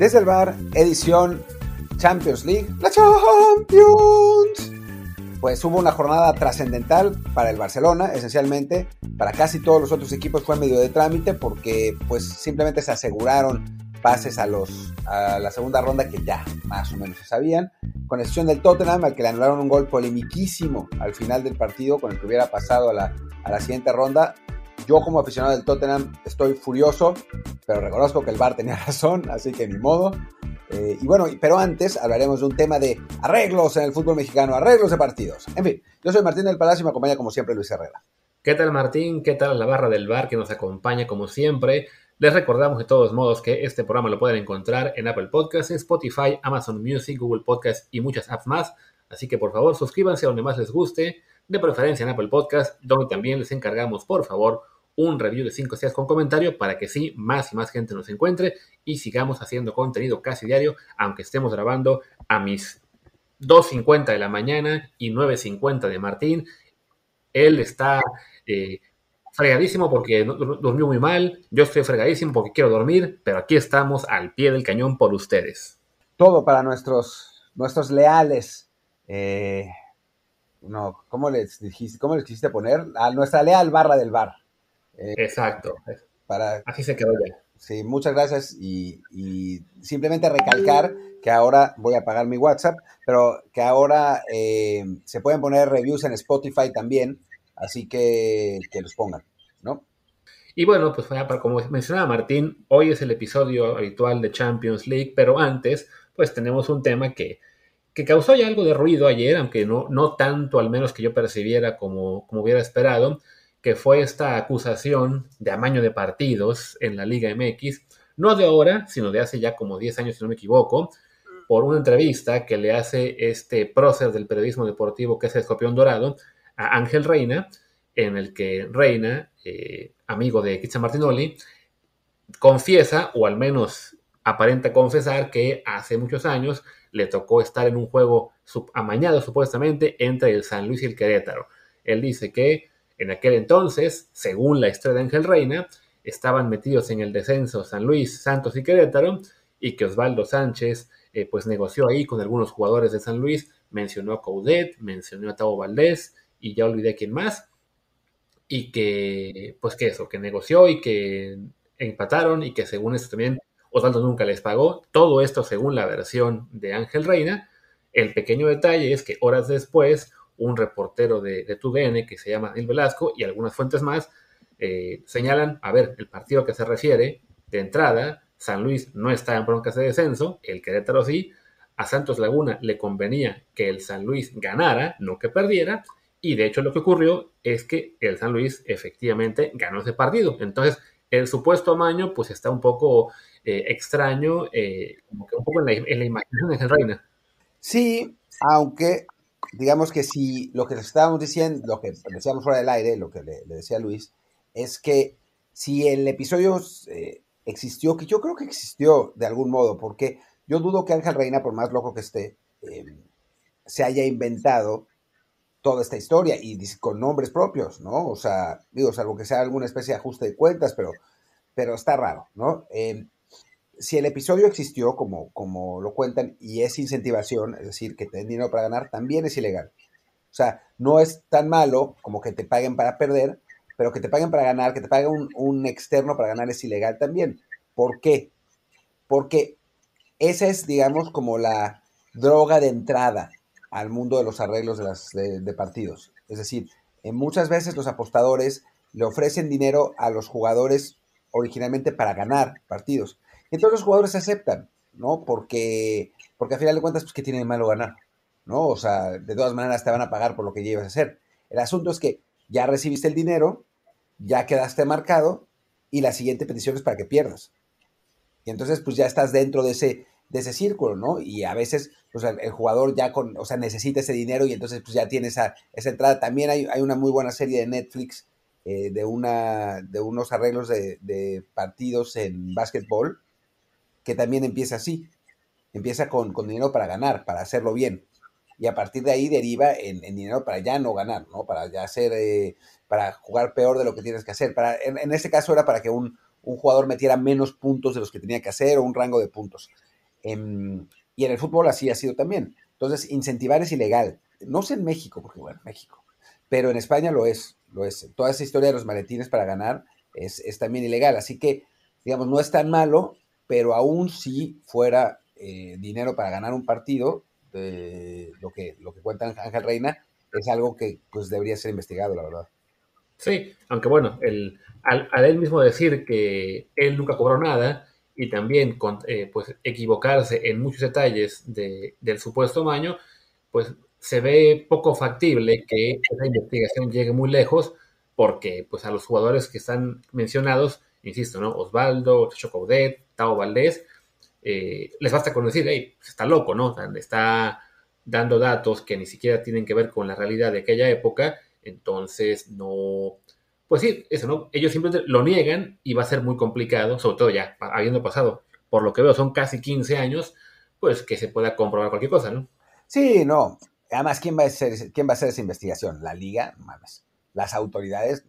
Desde el bar, edición Champions League. ¡La Champions! Pues hubo una jornada trascendental para el Barcelona, esencialmente. Para casi todos los otros equipos fue medio de trámite porque pues simplemente se aseguraron pases a, los, a la segunda ronda que ya más o menos se sabían. Con excepción del Tottenham, al que le anularon un gol polemiquísimo al final del partido, con el que hubiera pasado a la, a la siguiente ronda. Yo como aficionado del Tottenham estoy furioso, pero reconozco que el VAR tenía razón, así que ni modo. Eh, y bueno, pero antes hablaremos de un tema de arreglos en el fútbol mexicano, arreglos de partidos. En fin, yo soy Martín del Palacio y me acompaña como siempre Luis Herrera. ¿Qué tal Martín? ¿Qué tal la barra del bar que nos acompaña como siempre? Les recordamos de todos modos que este programa lo pueden encontrar en Apple Podcasts, Spotify, Amazon Music, Google Podcasts y muchas apps más. Así que por favor suscríbanse a donde más les guste, de preferencia en Apple Podcasts, donde también les encargamos por favor un review de 5 estrellas con comentario para que sí, más y más gente nos encuentre y sigamos haciendo contenido casi diario, aunque estemos grabando a mis 2.50 de la mañana y 9.50 de Martín. Él está eh, fregadísimo porque durmió muy mal, yo estoy fregadísimo porque quiero dormir, pero aquí estamos al pie del cañón por ustedes. Todo para nuestros, nuestros leales. Eh, no, ¿cómo les dijiste, cómo les quisiste poner? A nuestra leal barra del bar. Eh, Exacto. Para, Así se quedó ya. Sí, muchas gracias y, simplemente recalcar que ahora voy a pagar mi WhatsApp, pero que ahora eh, se pueden poner reviews en Spotify también, así que que los pongan, ¿no? Y bueno, pues como mencionaba Martín, hoy es el episodio habitual de Champions League, pero antes, pues tenemos un tema que, que causó ya algo de ruido ayer, aunque no, no tanto al menos que yo percibiera como, como hubiera esperado, que fue esta acusación de amaño de partidos en la Liga MX, no de ahora, sino de hace ya como 10 años, si no me equivoco, por una entrevista que le hace este prócer del periodismo deportivo, que es el Escorpión Dorado, a Ángel Reina, en el que Reina, eh, amigo de Kitsa Martinoli, confiesa, o al menos aparenta confesar, que hace muchos años le tocó estar en un juego amañado supuestamente entre el San Luis y el Querétaro. Él dice que en aquel entonces, según la historia de Ángel Reina, estaban metidos en el descenso San Luis, Santos y Querétaro, y que Osvaldo Sánchez eh, pues negoció ahí con algunos jugadores de San Luis, mencionó a Coudet, mencionó a Tavo Valdés, y ya olvidé quién más, y que, pues que eso, que negoció y que empataron, y que según esto también Osvaldo nunca les pagó, todo esto según la versión de Ángel Reina, el pequeño detalle es que horas después un reportero de, de TUDN que se llama Daniel Velasco y algunas fuentes más eh, señalan, a ver, el partido que se refiere, de entrada, San Luis no está en broncas de descenso, el Querétaro sí, a Santos Laguna le convenía que el San Luis ganara, no que perdiera, y de hecho lo que ocurrió es que el San Luis efectivamente ganó ese partido. Entonces, el supuesto amaño pues está un poco eh, extraño, eh, como que un poco en la, imaginación de Reina. Sí, aunque digamos que si lo que les estábamos diciendo, lo que decíamos fuera del aire, lo que le, decía Luis, es que si el episodio eh, existió, que yo creo que existió de algún modo, porque yo dudo que Ángel Reina, por más loco que esté, em, se haya inventado toda esta historia y con nombres propios, ¿no? O sea, digo, salvo que sea alguna especie de ajuste de cuentas, pero, pero está raro, ¿no? Em, si el episodio existió, como, como lo cuentan, y es incentivación, es decir, que te den dinero para ganar, también es ilegal. O sea, no es tan malo como que te paguen para perder, pero que te paguen para ganar, que te paguen un, externo para ganar es ilegal también. ¿Por qué? Porque esa es, digamos, como la droga de entrada al mundo de los arreglos de, las, de partidos. Es decir, muchas veces los apostadores le ofrecen dinero a los jugadores originalmente para ganar partidos entonces los jugadores aceptan, ¿no? Porque, porque al final de cuentas, pues, ¿qué tiene de malo ganar? ¿No? O sea, de todas maneras te van a pagar por lo que llevas a hacer. El asunto es que ya recibiste el dinero, ya quedaste marcado y la siguiente petición es para que pierdas. Y entonces, pues ya estás dentro de ese, de ese círculo, ¿no? Y a veces, pues el, jugador ya con, o sea, necesita ese dinero y entonces, pues ya tiene esa, esa entrada. También hay, hay una muy buena serie de Netflix eh, de, una, de unos arreglos de, de partidos en básquetbol que también empieza así. Empieza con, dinero para ganar, para hacerlo bien. Y a partir de ahí deriva en, dinero para ya no ganar, ¿no? Para ya hacer, eh, para jugar peor de lo que tienes que hacer. Para, en, este caso era para que un, jugador metiera menos puntos de los que tenía que hacer o un rango de puntos. Em, y en el fútbol así ha sido también. Entonces, incentivar es ilegal. No sé en México, porque bueno, México, pero en España lo es, lo es. Toda esa historia de los maletines para ganar es, también ilegal. Así que, digamos, no es tan malo, pero aún si fuera eh, dinero para ganar un partido, lo, que, lo que cuenta Ángel Reina, es algo que pues debería ser investigado, la verdad. Sí, aunque bueno, el, al, él mismo decir que él nunca cobró nada y también eh, pues equivocarse en muchos detalles del supuesto maño, pues se ve poco factible que esa investigación llegue muy lejos porque pues a los jugadores que están mencionados, insisto, ¿no? Osvaldo, Chocaudet, Tao Valdés, eh, les basta con decir, hey, pues, está loco, ¿no? Está dando datos que ni siquiera tienen que ver con la realidad de aquella época, entonces no, pues sí, eso, ¿no? Ellos simplemente lo niegan y va a ser muy complicado, sobre todo ya habiendo pasado, por lo que veo, son casi 15 años, pues que se pueda comprobar cualquier cosa, ¿no? Sí, no. Además, ¿quién va a hacer, quién va a hacer esa investigación? ¿La liga? Mames. ¿Las autoridades?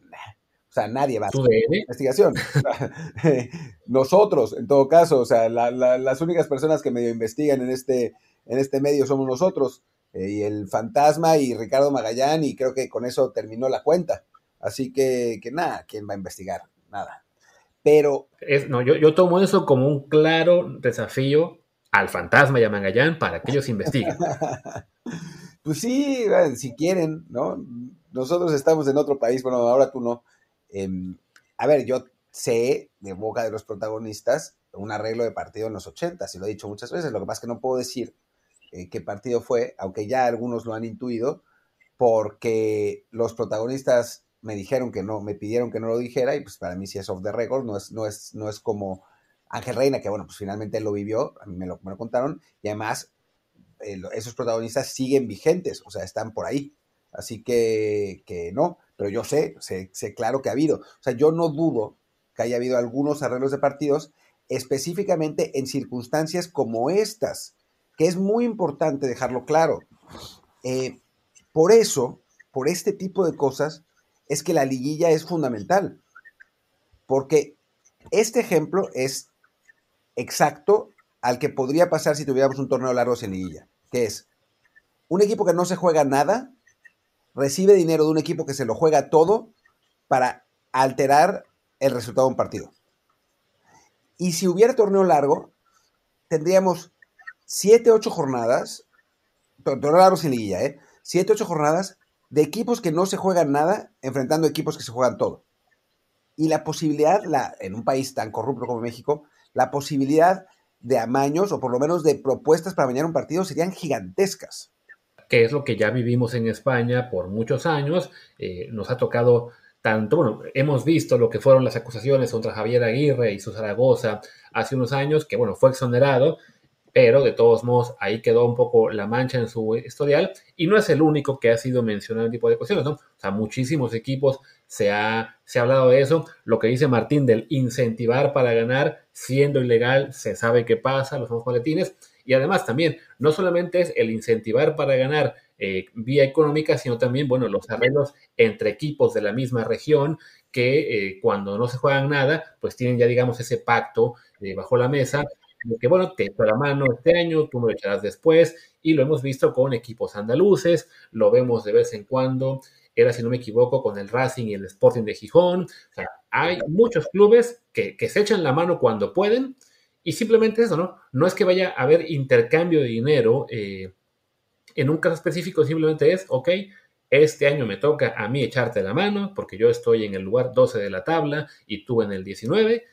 O sea, nadie va a hacer investigación. nosotros, en todo caso, o sea, las únicas personas que medio investigan en este, en este medio somos nosotros. Eh, y el fantasma y Ricardo Magallán, y creo que con eso terminó la cuenta. Así que, que nada, ¿quién va a investigar? Nada. Pero. Es, no, yo, yo tomo eso como un claro desafío al fantasma y a Magallán para que ellos investiguen. pues sí, si quieren, ¿no? Nosotros estamos en otro país, bueno, ahora tú no. Em, a ver, yo sé de boca de los protagonistas un arreglo de partido en los 80, y lo he dicho muchas veces, lo que pasa es que no puedo decir eh, qué partido fue, aunque ya algunos lo han intuido, porque los protagonistas me dijeron que no, me pidieron que no lo dijera, y pues para mí sí es off the record, no es, no es, no es como Ángel Reina, que bueno, pues finalmente lo vivió, a mí me lo, me lo contaron, y además eh, esos protagonistas siguen vigentes, o sea, están por ahí. Así que, que no, pero yo sé, sé, sé claro que ha habido. O sea, yo no dudo que haya habido algunos arreglos de partidos específicamente en circunstancias como estas, que es muy importante dejarlo claro. Eh, por eso, por este tipo de cosas, es que la liguilla es fundamental, porque este ejemplo es exacto al que podría pasar si tuviéramos un torneo largo sin liguilla, que es un equipo que no se juega nada, recibe dinero de un equipo que se lo juega todo para alterar el resultado de un partido. Y si hubiera torneo largo, tendríamos 7, 8 jornadas, torneo largo sin liguilla, ¿eh? 7, 8 jornadas de equipos que no se juegan nada enfrentando equipos que se juegan todo. Y la posibilidad, la, en un país tan corrupto como México, la posibilidad de amaños o por lo menos de propuestas para mañana un partido serían gigantescas. Que es lo que ya vivimos en España por muchos años. Eh, nos ha tocado tanto, bueno, hemos visto lo que fueron las acusaciones contra Javier Aguirre y su Zaragoza hace unos años, que bueno, fue exonerado, pero de todos modos ahí quedó un poco la mancha en su historial y no es el único que ha sido mencionado en tipo de cuestiones, ¿no? O sea, muchísimos equipos se ha, se ha hablado de eso, lo que dice Martín del incentivar para ganar siendo ilegal, se sabe qué pasa, los famosos boletines, y además también, no solamente es el incentivar para ganar eh, vía económica, sino también, bueno, los arreglos entre equipos de la misma región que eh, cuando no se juegan nada, pues tienen ya, digamos, ese pacto eh, bajo la mesa, de que, bueno, te echo la mano este año, tú me lo echarás después, y lo hemos visto con equipos andaluces, lo vemos de vez en cuando, era, si no me equivoco, con el Racing y el Sporting de Gijón, o sea, hay muchos clubes que, que se echan la mano cuando pueden, y simplemente eso, ¿no? No es que vaya a haber intercambio de dinero, eh, en un caso específico simplemente es, ok, este año me toca a mí echarte la mano porque yo estoy en el lugar 12 de la tabla y tú en el 19.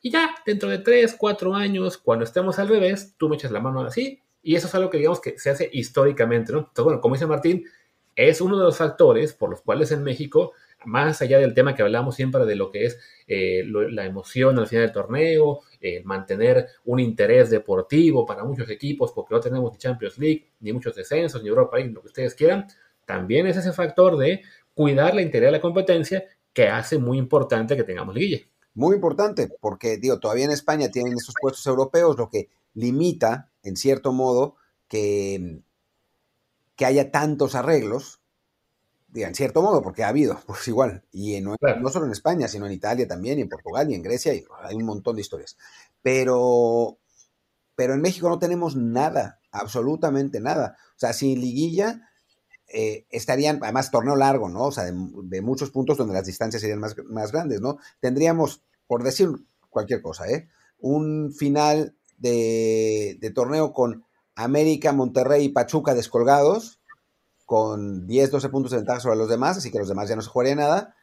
Y ya, dentro de 3, 4 años, cuando estemos al revés, tú me echas la mano así. Y eso es algo que digamos que se hace históricamente, ¿no? Entonces, bueno, como dice Martín, es uno de los factores por los cuales en México, más allá del tema que hablamos siempre de lo que es eh, la emoción al final del torneo, eh, mantener un interés deportivo para muchos equipos, porque no tenemos ni Champions League, ni muchos descensos, ni Europa League, lo que ustedes quieran, también es ese factor de cuidar la integridad de la competencia que hace muy importante que tengamos liguilla. Muy importante, porque digo, todavía en España tienen esos puestos europeos, lo que limita, en cierto modo, que, que haya tantos arreglos, en cierto modo, porque ha habido, pues igual, y no, no, solo en España, sino en Italia también, y en Portugal, y en Grecia, y hay un montón de historias. Pero pero en México no tenemos nada, absolutamente nada. O sea, sin liguilla eh, estarían, además torneo largo, ¿no? O sea, de, muchos puntos donde las distancias serían más, más grandes, ¿no? Tendríamos, por decir cualquier cosa, ¿eh? Un final de, de torneo con América, Monterrey y Pachuca descolgados, con 10, 12 puntos de ventaja sobre los demás, así que los demás ya no se jugaría nada.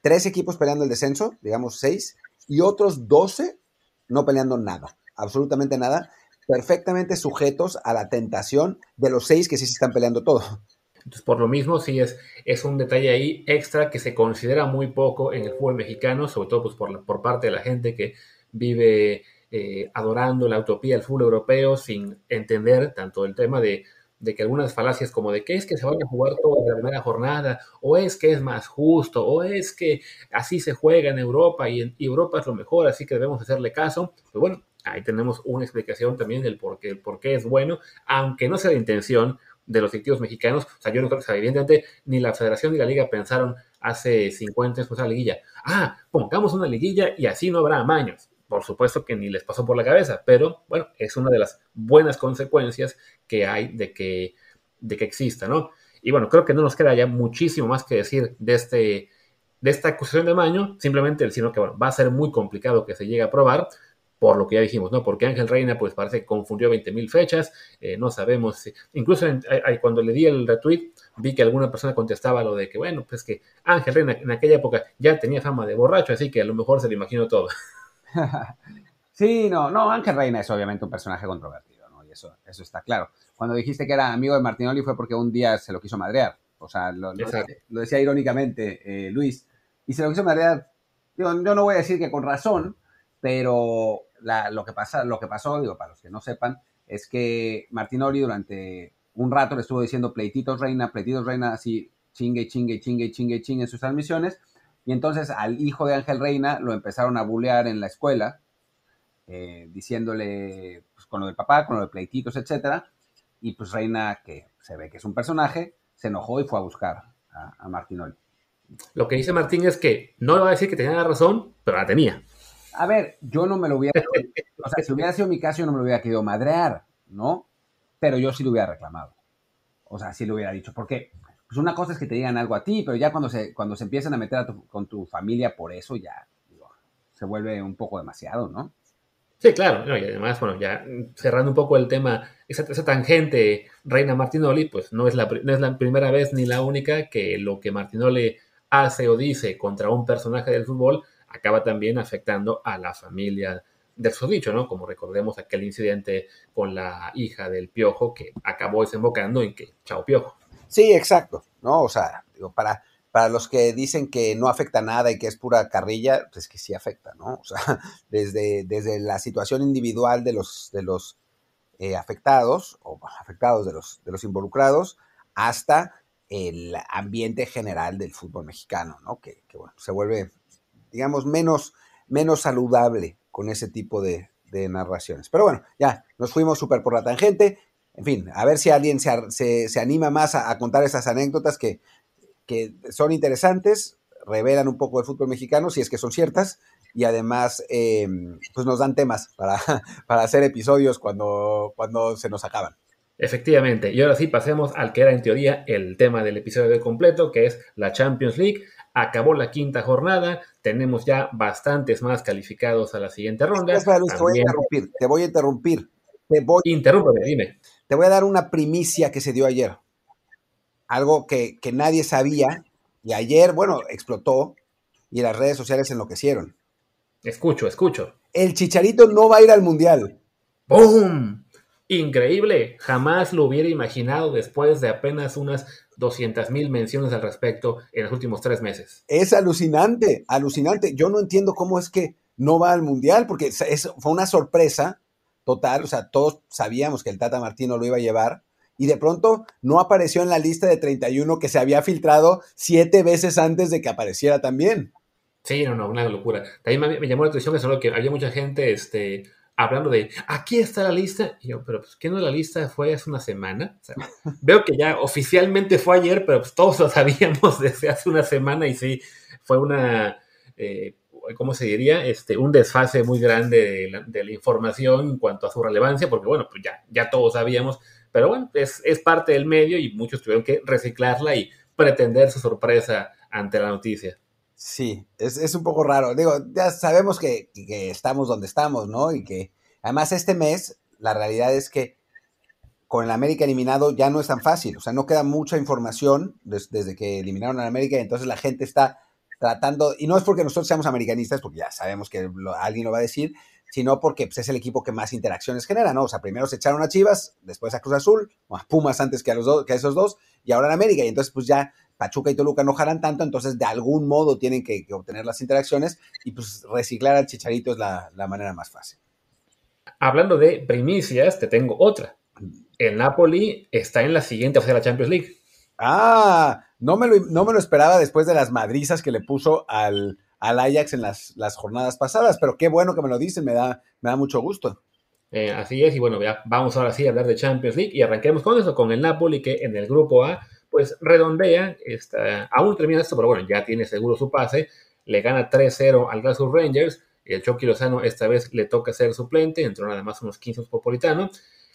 Tres equipos peleando el descenso, digamos seis, y otros 12 no peleando nada, absolutamente nada, perfectamente sujetos a la tentación de los seis que sí se están peleando todo. Entonces, por lo mismo, sí es, un detalle ahí extra que se considera muy poco en el fútbol mexicano, sobre todo pues, por, por parte de la gente que vive eh, adorando la utopía del fútbol europeo sin entender tanto el tema de, de, que algunas falacias como de que es que se van a jugar toda la primera jornada, o es que es más justo, o es que así se juega en Europa y, en, Europa es lo mejor, así que debemos hacerle caso. Pues bueno, ahí tenemos una explicación también del por qué, por qué es bueno, aunque no sea la intención de los directivos mexicanos. O sea, yo no creo que, evidentemente, ni la federación ni la liga pensaron hace 50 años pues, la liguilla. Ah, pongamos una liguilla y así no habrá amaños. Por supuesto que ni les pasó por la cabeza, pero bueno, es una de las buenas consecuencias que hay de que, de que exista, ¿no? Y bueno, creo que no nos queda ya muchísimo más que decir de, este, de esta acusación de amaño, simplemente sino que bueno, va a ser muy complicado que se llegue a aprobar por lo que ya dijimos, ¿no? Porque Ángel Reina, pues parece que confundió 20.000 fechas, eh, no sabemos, si, incluso cuando le di el retweet, vi que alguna persona contestaba lo de que, bueno, pues que Ángel Reina en aquella época ya tenía fama de borracho, así que a lo mejor se lo imaginó todo. sí, no, no, Ángel Reina es obviamente un personaje controvertido, ¿no? Y eso, eso está claro. Cuando dijiste que era amigo de Martinoli fue porque un día se lo quiso madrear, o sea, lo, decía irónicamente eh, Luis, y se lo quiso madrear, yo no voy a decir que con razón, pero lo, que pasa, lo que pasó, digo, para los que no sepan, es que Martinoli durante un rato le estuvo diciendo pleititos reina, pleititos reina, así chingue, chingue, chingue, chingue, chingue en sus transmisiones. Y entonces al hijo de Ángel Reina lo empezaron a bulear en la escuela, eh, diciéndole pues, con lo del papá, con lo de pleititos, etcétera. Y pues Reina, que se ve que es un personaje, se enojó y fue a buscar a, a Martinoli. Lo que dice Martín es que no le va a decir que tenía la razón, pero la tenía. A ver, yo no me lo hubiera. o sea, si hubiera sido mi caso, yo no me lo hubiera querido madrear, ¿no? Pero yo sí lo hubiera reclamado. O sea, sí lo hubiera dicho. Porque pues una cosa es que te digan algo a ti, pero ya cuando se, cuando se empiezan a meter con tu familia por eso, ya se vuelve un poco demasiado, ¿no? Sí, claro, y además, bueno, ya cerrando un poco el tema, esa, esa tangente Reina Martinoli, pues no es, la, no es la primera vez ni la única que lo que Martinoli hace o dice contra un personaje del fútbol acaba también afectando a la familia del susodicho, ¿no? Como recordemos aquel incidente con la hija del piojo que acabó desembocando en que chao piojo. Sí, exacto, ¿no? O sea, digo, para, para los que dicen que no afecta nada y que es pura carrilla, pues que sí afecta, ¿no? O sea, desde, desde la situación individual de los, de los eh, afectados o afectados de los, de los involucrados hasta el ambiente general del fútbol mexicano, ¿no? Que, que bueno, se vuelve digamos, menos, menos saludable con ese tipo de, narraciones. Pero bueno, ya nos fuimos súper por la tangente. En fin, a ver si alguien se, se, anima más a, contar esas anécdotas que, que, son interesantes, revelan un poco del fútbol mexicano, si es que son ciertas, y además em, pues nos dan temas para, para hacer episodios cuando, cuando se nos acaban. Efectivamente, y ahora sí pasemos al que era en teoría el tema del episodio de completo, que es la Champions League. Acabó la quinta jornada, tenemos ya bastantes más calificados a la siguiente ronda. te voy a interrumpir, te voy a interrumpir. Te voy, dime. Te voy a dar una primicia que se dio ayer. Algo que, que nadie sabía y ayer, bueno, explotó y las redes sociales enloquecieron. Escucho, escucho. El Chicharito no va a ir al Mundial. ¡Boom! Increíble, jamás lo hubiera imaginado después de apenas unas 200 mil menciones al respecto en los últimos tres meses. Es alucinante, alucinante. Yo no entiendo cómo es que no va al Mundial, porque es, fue una sorpresa total, o sea, todos sabíamos que el Tata Martino lo iba a llevar, y de pronto no apareció en la lista de 31 que se había filtrado siete veces antes de que apareciera también. Sí, no, no, una locura. También me, llamó la atención que solo que había mucha gente, este, hablando de, aquí está la lista. Y yo, pero pues, ¿qué no la lista fue hace una semana? veo que ya oficialmente fue ayer, pero pues todos lo sabíamos desde hace una semana y sí, fue una, eh, ¿cómo se diría? Este, un desfase muy grande de la, información en cuanto a su relevancia, porque bueno, pues ya, ya todos sabíamos, pero bueno, es, es parte del medio y muchos tuvieron que reciclarla y pretender su sorpresa ante la noticia. Sí, es, un poco raro. Digo, ya sabemos que, estamos donde estamos, ¿no? Y que además este mes, la realidad es que con el América eliminado ya no es tan fácil. O sea, no queda mucha información desde que eliminaron al América y entonces la gente está tratando, y no es porque nosotros seamos americanistas, porque ya sabemos que alguien lo va a decir, sino porque pues, es el equipo que más interacciones genera, ¿no? O sea, primero se echaron a Chivas, después a Cruz Azul, más Pumas antes que a, los que a esos dos, y ahora en América, y entonces pues ya Pachuca y Toluca no jalan tanto, entonces de algún modo tienen que, obtener las interacciones y pues reciclar al Chicharito es la, manera más fácil. Hablando de primicias, te tengo otra. El Napoli está en la siguiente fase de la Champions League. Ah, no me, lo, no me lo esperaba después de las madrizas que le puso al, al Ajax en las, las, jornadas pasadas, pero qué bueno que me lo dicen, me da, me da mucho gusto. Eh, así es, y bueno, ya vamos ahora sí a hablar de Champions League y arranquemos con eso, con el Napoli que en el grupo A pues redondea, está, aún termina esto, pero bueno, ya tiene seguro su pase, le gana 3-0 al Glasgow Rangers, el Chucky Lozano esta vez le toca ser suplente, entró nada más unos 15 Popolitano,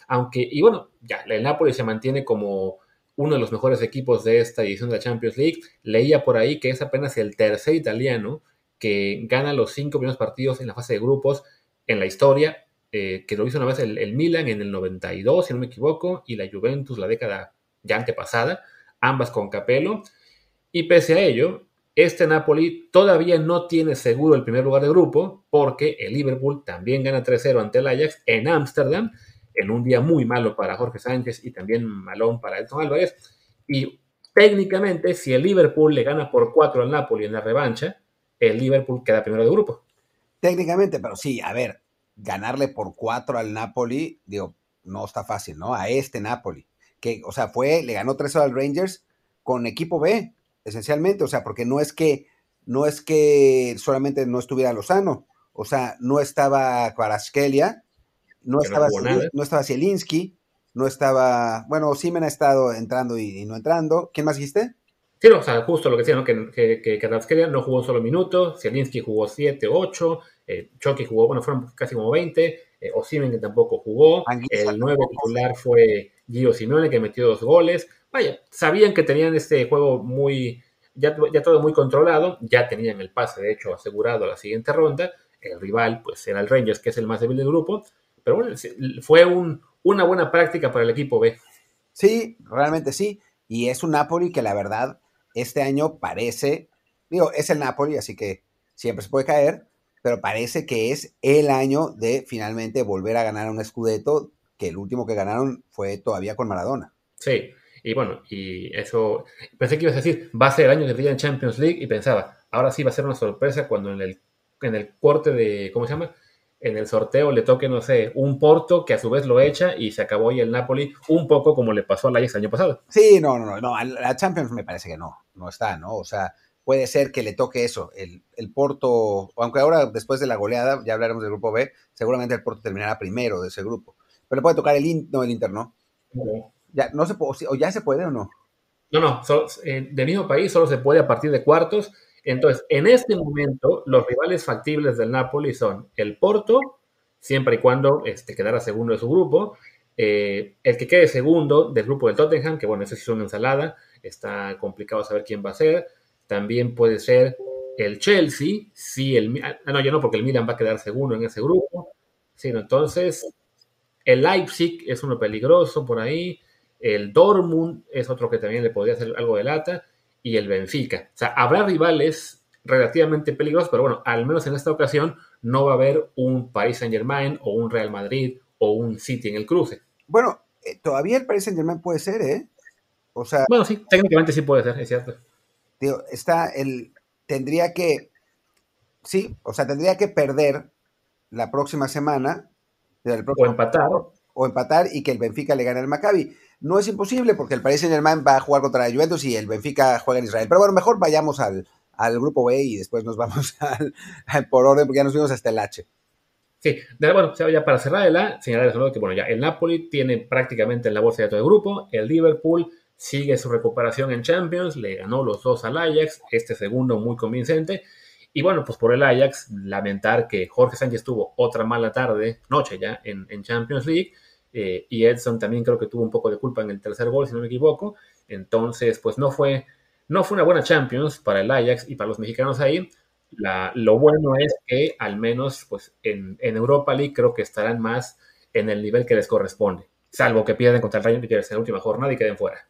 aunque, y bueno, ya, el Napoli se mantiene como uno de los mejores equipos de esta edición de la Champions League, leía por ahí que es apenas el tercer italiano que gana los cinco primeros partidos en la fase de grupos en la historia, eh, que lo hizo una vez el, el Milan en el 92, si no me equivoco, y la Juventus la década ya antepasada ambas con Capello. Y pese a ello, este Napoli todavía no tiene seguro el primer lugar de grupo porque el Liverpool también gana 3-0 ante el Ajax en Ámsterdam, en un día muy malo para Jorge Sánchez y también malón para Elton Álvarez. Y técnicamente, si el Liverpool le gana por 4 al Napoli en la revancha, el Liverpool queda primero de grupo. Técnicamente, pero sí, a ver, ganarle por 4 al Napoli, digo, no está fácil, ¿no? A este Napoli que, o sea, fue, le ganó 3 al Rangers con equipo B, esencialmente, o sea, porque no es que, no es que solamente no estuviera Lozano, o sea, no estaba Kvaraskelia, no estaba, no, estaba Zielinski, no estaba, bueno, Simen ha estado entrando y, no entrando. ¿Quién más dijiste? Sí, o sea, justo lo que decía, ¿no? Que, que, no jugó un solo minuto, Zielinski jugó 7, 8, eh, Chucky jugó, bueno, fueron casi como 20, eh, Osimen que tampoco jugó, el nuevo titular fue Gio Simeone que metió dos goles. Vaya, sabían que tenían este juego muy, ya, ya todo muy controlado, ya tenían el pase de hecho asegurado a la siguiente ronda. El rival pues era el Rangers que es el más débil del grupo, pero bueno, fue un, una buena práctica para el equipo B. Sí, realmente sí, y es un Napoli que la verdad este año parece, digo, es el Napoli, así que siempre se puede caer, pero parece que es el año de finalmente volver a ganar un Scudetto el último que ganaron fue todavía con Maradona. Sí, y bueno, y eso, pensé que ibas a decir, va a ser el año que en Champions League y pensaba, ahora sí va a ser una sorpresa cuando en el, en el corte de, ¿cómo se llama? En el sorteo le toque, no sé, un Porto que a su vez lo echa y se acabó ahí el Napoli, un poco como le pasó al Ajax el año pasado. Sí, no, no, no, a la Champions me parece que no, no está, ¿no? O sea, puede ser que le toque eso, el, el Porto, aunque ahora después de la goleada, ya hablaremos del grupo B, seguramente el Porto terminará primero de ese grupo. Pero le puede tocar el Inter, no, el Inter no. Ya, no se puede, o ya se puede o no. No, no, eh, del mismo país solo se puede a partir de cuartos. Entonces, en este momento, los rivales factibles del Napoli son el Porto, siempre y cuando este, quedara segundo de su grupo, eh, el que quede segundo del grupo del Tottenham, que bueno, ese sí es una ensalada, está complicado saber quién va a ser. También puede ser el Chelsea, sí, el, ah, no, ya no, porque el Milan va a quedar segundo en ese grupo. Sino entonces, el Leipzig es uno peligroso por ahí. El Dortmund es otro que también le podría hacer algo de lata. Y el Benfica. O sea, habrá rivales relativamente peligrosos, pero bueno, al menos en esta ocasión no va a haber un Paris Saint Germain o un Real Madrid o un City en el cruce. Bueno, eh, todavía el Paris Saint Germain puede ser, ¿eh? O sea. Bueno, sí, técnicamente sí puede ser, es cierto. Tío, está el. Tendría que. Sí, o sea, tendría que perder la próxima semana o empatar. O empatar y que el Benfica le gane al Maccabi. No es imposible porque el Paris Saint Germain va a jugar contra la Juventus y el Benfica juega en Israel. Pero bueno, mejor vayamos al, grupo B y después nos vamos al, por orden porque ya nos vimos hasta el H. Sí, bueno, ya para cerrar el A, señalar que bueno, ya el Napoli tiene prácticamente la bolsa de todo el grupo, el Liverpool sigue su recuperación en Champions, le ganó los dos al Ajax, este segundo muy convincente, Y bueno, pues por el Ajax, lamentar que Jorge Sánchez tuvo otra mala tarde, noche ya, en, Champions League. Eh, y Edson también creo que tuvo un poco de culpa en el tercer gol, si no me equivoco. Entonces, pues no fue, no fue una buena Champions para el Ajax y para los mexicanos ahí. lo bueno es que al menos pues en, Europa League creo que estarán más en el nivel que les corresponde, salvo que pierdan contra el Rayo en la última jornada y queden fuera.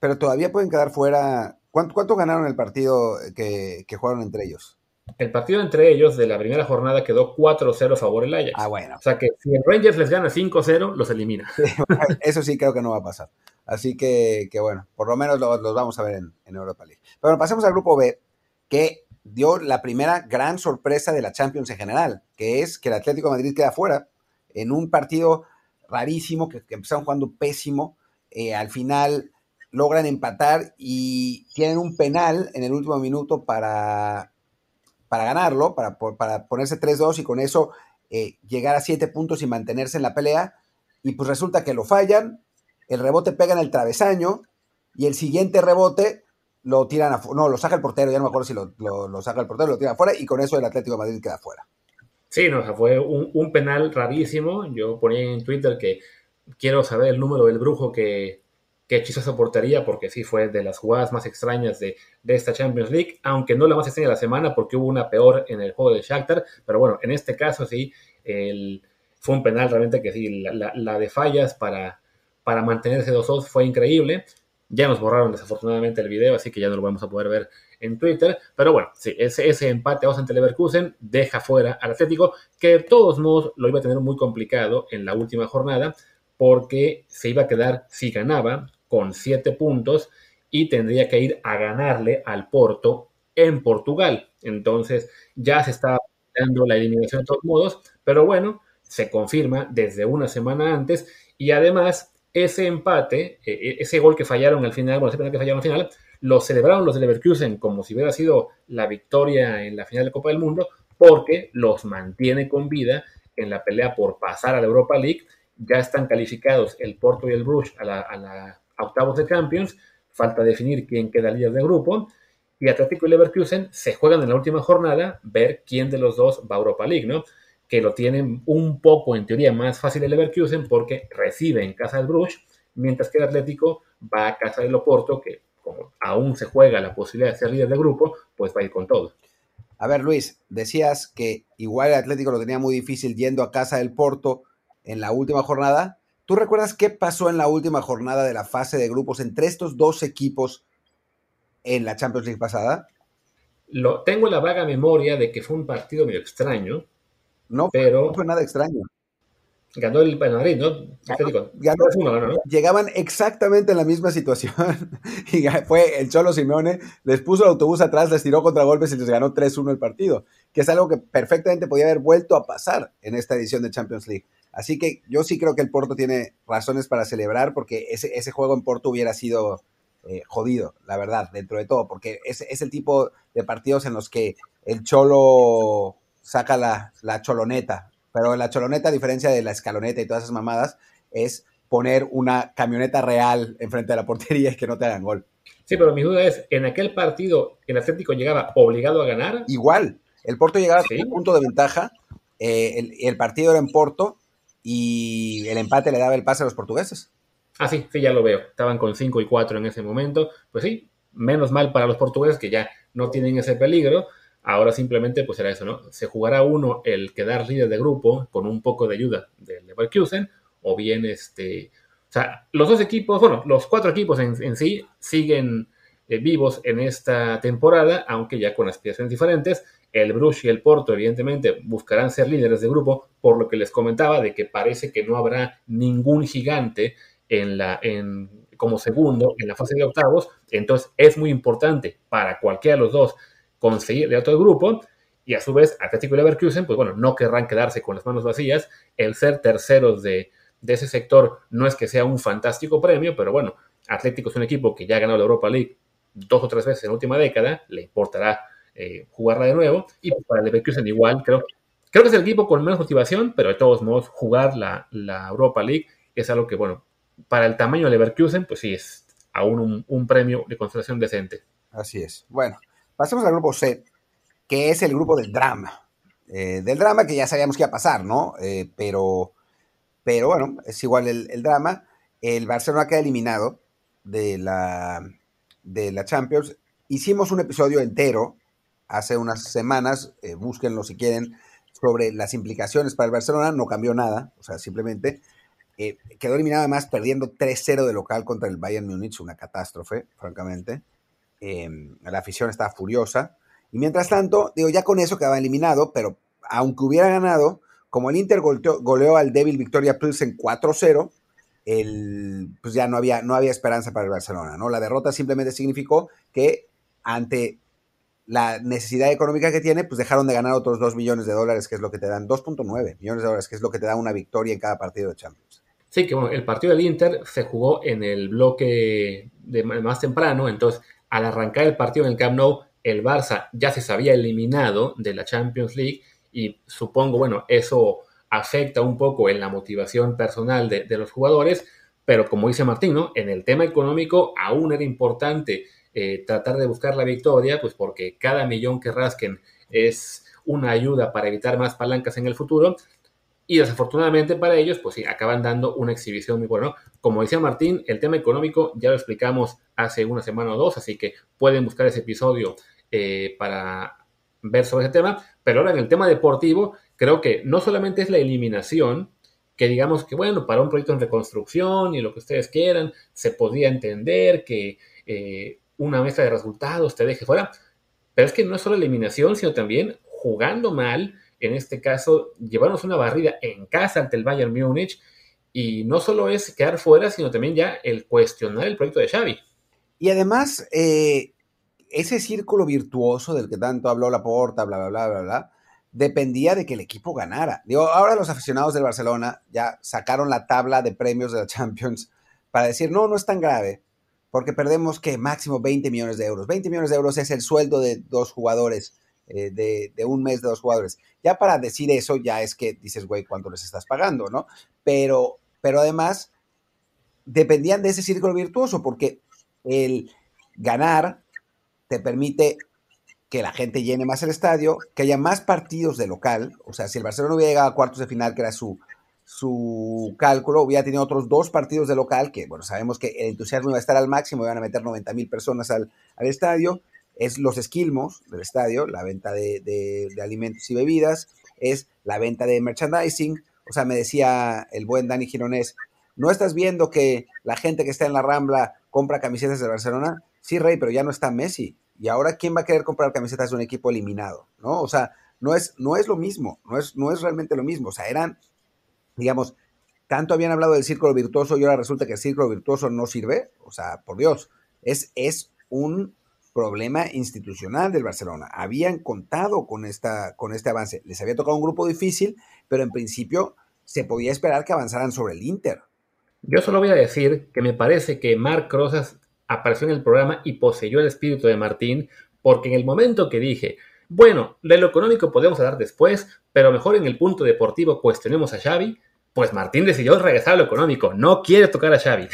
Pero todavía pueden quedar fuera. ¿Cuánto, ganaron el partido que, jugaron entre ellos? El partido entre ellos de la primera jornada quedó 4-0 a favor del Ajax. Ah, bueno. O sea que si el Rangers les gana 5-0, los elimina. eso sí creo que no va a pasar. Así que, bueno, por lo menos los, vamos a ver en, Europa League. Pero bueno, pasemos al grupo B, que dio la primera gran sorpresa de la Champions en general, que es que el Atlético de Madrid queda fuera en un partido rarísimo, que, empezaron jugando pésimo. Eh, al final logran empatar y tienen un penal en el último minuto para, para ganarlo, para, para ponerse 3-2 y con eso eh, llegar a 7 puntos y mantenerse en la pelea. Y pues resulta que lo fallan, el rebote pega en el travesaño y el siguiente rebote lo tiran afuera. No, lo saca el portero, ya no me acuerdo si lo, saca el portero, lo tira afuera y con eso el Atlético Madrid queda fuera. Sí, no, o sea, fue un penal rarísimo. Yo ponía en Twitter que quiero saber el número del brujo que, que hechizó esa portería, porque sí fue de las jugadas más extrañas de, esta Champions League, aunque no la más extraña de la semana, porque hubo una peor en el juego de Shakhtar, pero bueno, en este caso sí, fue un penal realmente que sí, la, de fallas para, para mantenerse 2-2 fue increíble. Ya nos borraron desafortunadamente el video, así que ya no lo vamos a poder ver en Twitter. Pero bueno, sí, ese, ese empate a ante Leverkusen deja fuera al Atlético, que de todos modos lo iba a tener muy complicado en la última jornada, porque se iba a quedar, si ganaba, con 7 puntos y tendría que ir a ganarle al Porto en Portugal. Entonces ya se está dando la eliminación de todos modos, pero bueno, se confirma desde una semana antes y además ese empate, e, e, ese gol que fallaron al final, bueno, ese penal que fallaron al final, lo celebraron los de Leverkusen como si hubiera sido la victoria en la final de Copa del Mundo, porque los mantiene con vida en la pelea por pasar a la Europa League. Ya están calificados el Porto y el Bruges a la octavos de Champions, falta definir quién queda líder de grupo, y Atlético y Leverkusen se juegan en la última jornada ver quién de los dos va a Europa League, ¿no? Que lo tienen un poco, en teoría, más fácil el Leverkusen porque recibe en casa del Bruges, mientras que el Atlético va a casa del Oporto, que como aún se juega la posibilidad de ser líder de grupo, pues va a ir con todo. A ver, Luis, decías que igual el Atlético lo tenía muy difícil yendo a casa del Porto en la última jornada. ¿Tú recuerdas qué pasó en la última jornada de la fase de grupos entre estos dos equipos en la Champions League pasada? Lo, tengo la vaga memoria de que fue un partido medio extraño. No, pero no fue nada extraño. Ganó el Madrid, ¿no? Llegaban exactamente en la misma situación. y fue el Cholo Simeone, les puso el autobús atrás, les tiró contra golpes y les ganó 3-1 el partido. Que es algo que perfectamente podía haber vuelto a pasar en esta edición de Champions League. Así que yo sí creo que el Porto tiene razones para celebrar porque ese, ese juego en Porto hubiera sido eh, jodido, la verdad, dentro de todo, porque es, es, el tipo de partidos en los que el cholo saca la, la choloneta, pero la choloneta, a diferencia de la escaloneta y todas esas mamadas, es poner una camioneta real enfrente de la portería y que no te hagan gol. Sí, pero mi duda es, ¿en aquel partido el Atlético llegaba obligado a ganar? Igual, el Porto llegaba con un punto de ventaja, eh, el, el, partido era en Porto y el empate le daba el pase a los portugueses. Ah, sí, sí, ya lo veo. Estaban con 5 y 4 en ese momento. Pues sí, menos mal para los portugueses que ya no tienen ese peligro. Ahora simplemente pues será eso, ¿no? Se jugará uno el quedar líder de grupo con un poco de ayuda del Leverkusen o bien este... O sea, los dos equipos, bueno, los cuatro equipos en, sí siguen eh, vivos en esta temporada, aunque ya con aspiraciones diferentes. El Bruges y el Porto, evidentemente, buscarán ser líderes de grupo, por lo que les comentaba de que parece que no habrá ningún gigante en la, en, como segundo en la fase de octavos. Entonces, es muy importante para cualquiera de los dos conseguir de otro grupo. Y a su vez, Atlético y Leverkusen, pues bueno, no querrán quedarse con las manos vacías. El ser terceros de, de ese sector no es que sea un fantástico premio, pero bueno, Atlético es un equipo que ya ha ganado la Europa League dos o tres veces en la última década, le importará eh, jugarla de nuevo. Y pues, para el Leverkusen igual, creo, creo que es el equipo con menos motivación, pero de todos modos jugar la, Europa League es algo que, bueno, para el tamaño de Leverkusen, pues sí, es aún un, premio de consideración decente. Así es. Bueno, pasemos al grupo C, que es el grupo del drama. Eh, del drama que ya sabíamos que iba a pasar, ¿no? Eh, pero, pero bueno, es igual el, drama. El Barcelona queda eliminado de la, de la Champions. Hicimos un episodio entero hace unas semanas, eh, búsquenlo si quieren, sobre las implicaciones para el Barcelona. No cambió nada, o sea, simplemente quedó eliminado además perdiendo 3-0 de local contra el Bayern Múnich, una catástrofe, francamente. la afición estaba furiosa. Y mientras tanto, digo, ya con eso quedaba eliminado, pero aunque hubiera ganado, como el Inter goleó, al débil Victoria Pilsen 4-0, pues ya no había, no había esperanza para el Barcelona, ¿no? La derrota simplemente significó que ante la necesidad económica que tiene, pues dejaron de ganar otros 2 millones de dólares, que es lo que te dan, 2.9 millones de dólares, que es lo que te da una victoria en cada partido de Champions. Sí, que bueno, el partido del Inter se jugó en el bloque de más temprano, entonces al arrancar el partido en el Camp Nou, el Barça ya se había eliminado de la Champions League y supongo, bueno, eso afecta un poco en la motivación personal de, los jugadores, pero como dice Martín, ¿no? En el tema económico aún era importante eh, tratar de buscar la victoria, pues porque cada millón que rasquen es una ayuda para evitar más palancas en el futuro. Y desafortunadamente para ellos, pues sí, acaban dando una exhibición muy buena. Como decía Martín, el tema económico ya lo explicamos hace una semana o dos, así que pueden buscar ese episodio eh, para ver sobre ese tema. Pero ahora en el tema deportivo, creo que no solamente es la eliminación, que digamos que, bueno, para un proyecto en reconstrucción y lo que ustedes quieran, se podría entender que eh, una mesa de resultados te deje fuera. Pero es que no es solo eliminación, sino también jugando mal en este caso, llevarnos una barrida en casa ante el Bayern Múnich. Y no solo es quedar fuera, sino también ya el cuestionar el proyecto de Xavi. Y además, eh, ese círculo virtuoso del que tanto habló la porta, bla, bla, bla, bla, bla, dependía de que el equipo ganara. Digo, ahora los aficionados del Barcelona ya sacaron la tabla de premios de la Champions para decir, no, no es tan grave, porque perdemos que máximo 20 millones de euros. 20 millones de euros es el sueldo de dos jugadores eh, de, un mes de dos jugadores. Ya para decir eso, ya es que dices, güey, ¿cuánto les estás pagando, no? Pero, pero además, dependían de ese círculo virtuoso, porque el ganar te permite que la gente llene más el estadio, que haya más partidos de local. O sea, si el Barcelona hubiera llegado a cuartos de final, que era su, su cálculo, hubiera tenido otros dos partidos de local, que bueno, sabemos que el entusiasmo iba a estar al máximo, iban a meter 90 mil personas al, al estadio es los esquilmos del estadio, la venta de, alimentos y bebidas, es la venta de merchandising. O sea, me decía el buen Dani Gironés, ¿no estás viendo que la gente que está en la Rambla compra camisetas de Barcelona? Sí, Rey, pero ya no está Messi. Y ahora, ¿quién va a querer comprar camisetas de un equipo eliminado? ¿No? O sea, no es, no es lo mismo, no es, no es realmente lo mismo. O sea, eran, digamos, tanto habían hablado del círculo virtuoso y ahora resulta que el círculo virtuoso no sirve. O sea, por Dios, es, es un problema institucional del Barcelona. Habían contado con, esta, con este avance. Les había tocado un grupo difícil, pero en principio se podía esperar que avanzaran sobre el Inter. Yo solo voy a decir que me parece que Marc Rosas apareció en el programa y poseyó el espíritu de Martín, porque en el momento que dije, bueno, de lo económico podemos hablar después, pero mejor en el punto deportivo cuestionemos a Xavi, pues Martín decidió regresar a lo económico, no quiere tocar a Xavi.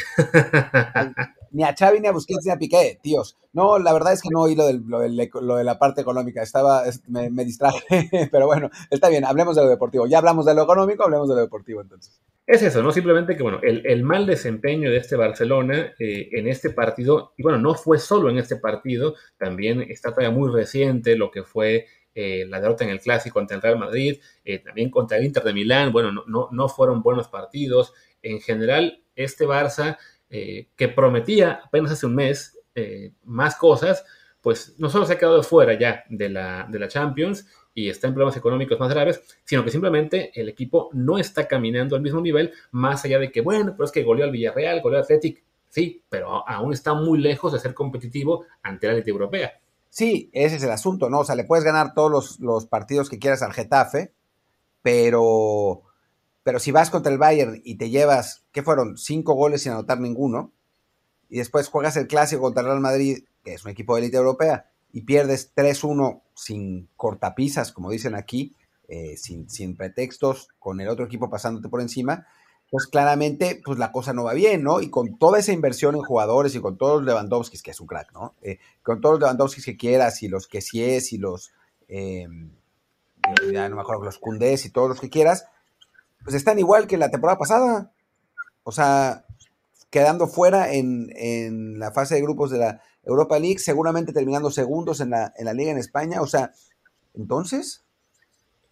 ni a Xavi, ni a Busquets, ni a Piqué, tíos. No, la verdad es que no oí lo, lo, de la parte económica, estaba, me, me, distraje, pero bueno, está bien, hablemos de lo deportivo. Ya hablamos de lo económico, hablemos de lo deportivo entonces. Es eso, ¿no? Simplemente que, bueno, el, mal desempeño de este Barcelona eh, en este partido, y bueno, no fue solo en este partido, también está todavía muy reciente lo que fue eh, la derrota en el Clásico ante el Real Madrid, eh, también contra el Inter de Milán, bueno, no, no, no fueron buenos partidos. En general, este Barça eh, que prometía apenas hace un mes eh, más cosas, pues no solo se ha quedado fuera ya de la, de la Champions y está en problemas económicos más graves, sino que simplemente el equipo no está caminando al mismo nivel, más allá de que, bueno, pero es que goleó al Villarreal, goleó al Athletic, sí, pero aún está muy lejos de ser competitivo ante la élite europea. Sí, ese es el asunto, ¿no? O sea, le puedes ganar todos los, partidos que quieras al Getafe, pero pero si vas contra el Bayern y te llevas, ¿qué fueron? Cinco goles sin anotar ninguno, y después juegas el clásico contra el Real Madrid, que es un equipo de élite europea, y pierdes 3-1 sin cortapisas, como dicen aquí, eh, sin, sin, pretextos, con el otro equipo pasándote por encima, pues claramente pues la cosa no va bien, ¿no? Y con toda esa inversión en jugadores y con todos los Lewandowskis, que es un crack, ¿no? Eh, con todos los Lewandowskis que quieras y los que sí es y los eh, no me acuerdo, los Cundés y todos los que quieras, pues están igual que la temporada pasada. O sea, quedando fuera en, la fase de grupos de la Europa League, seguramente terminando segundos en la, en la liga en España. O sea, entonces...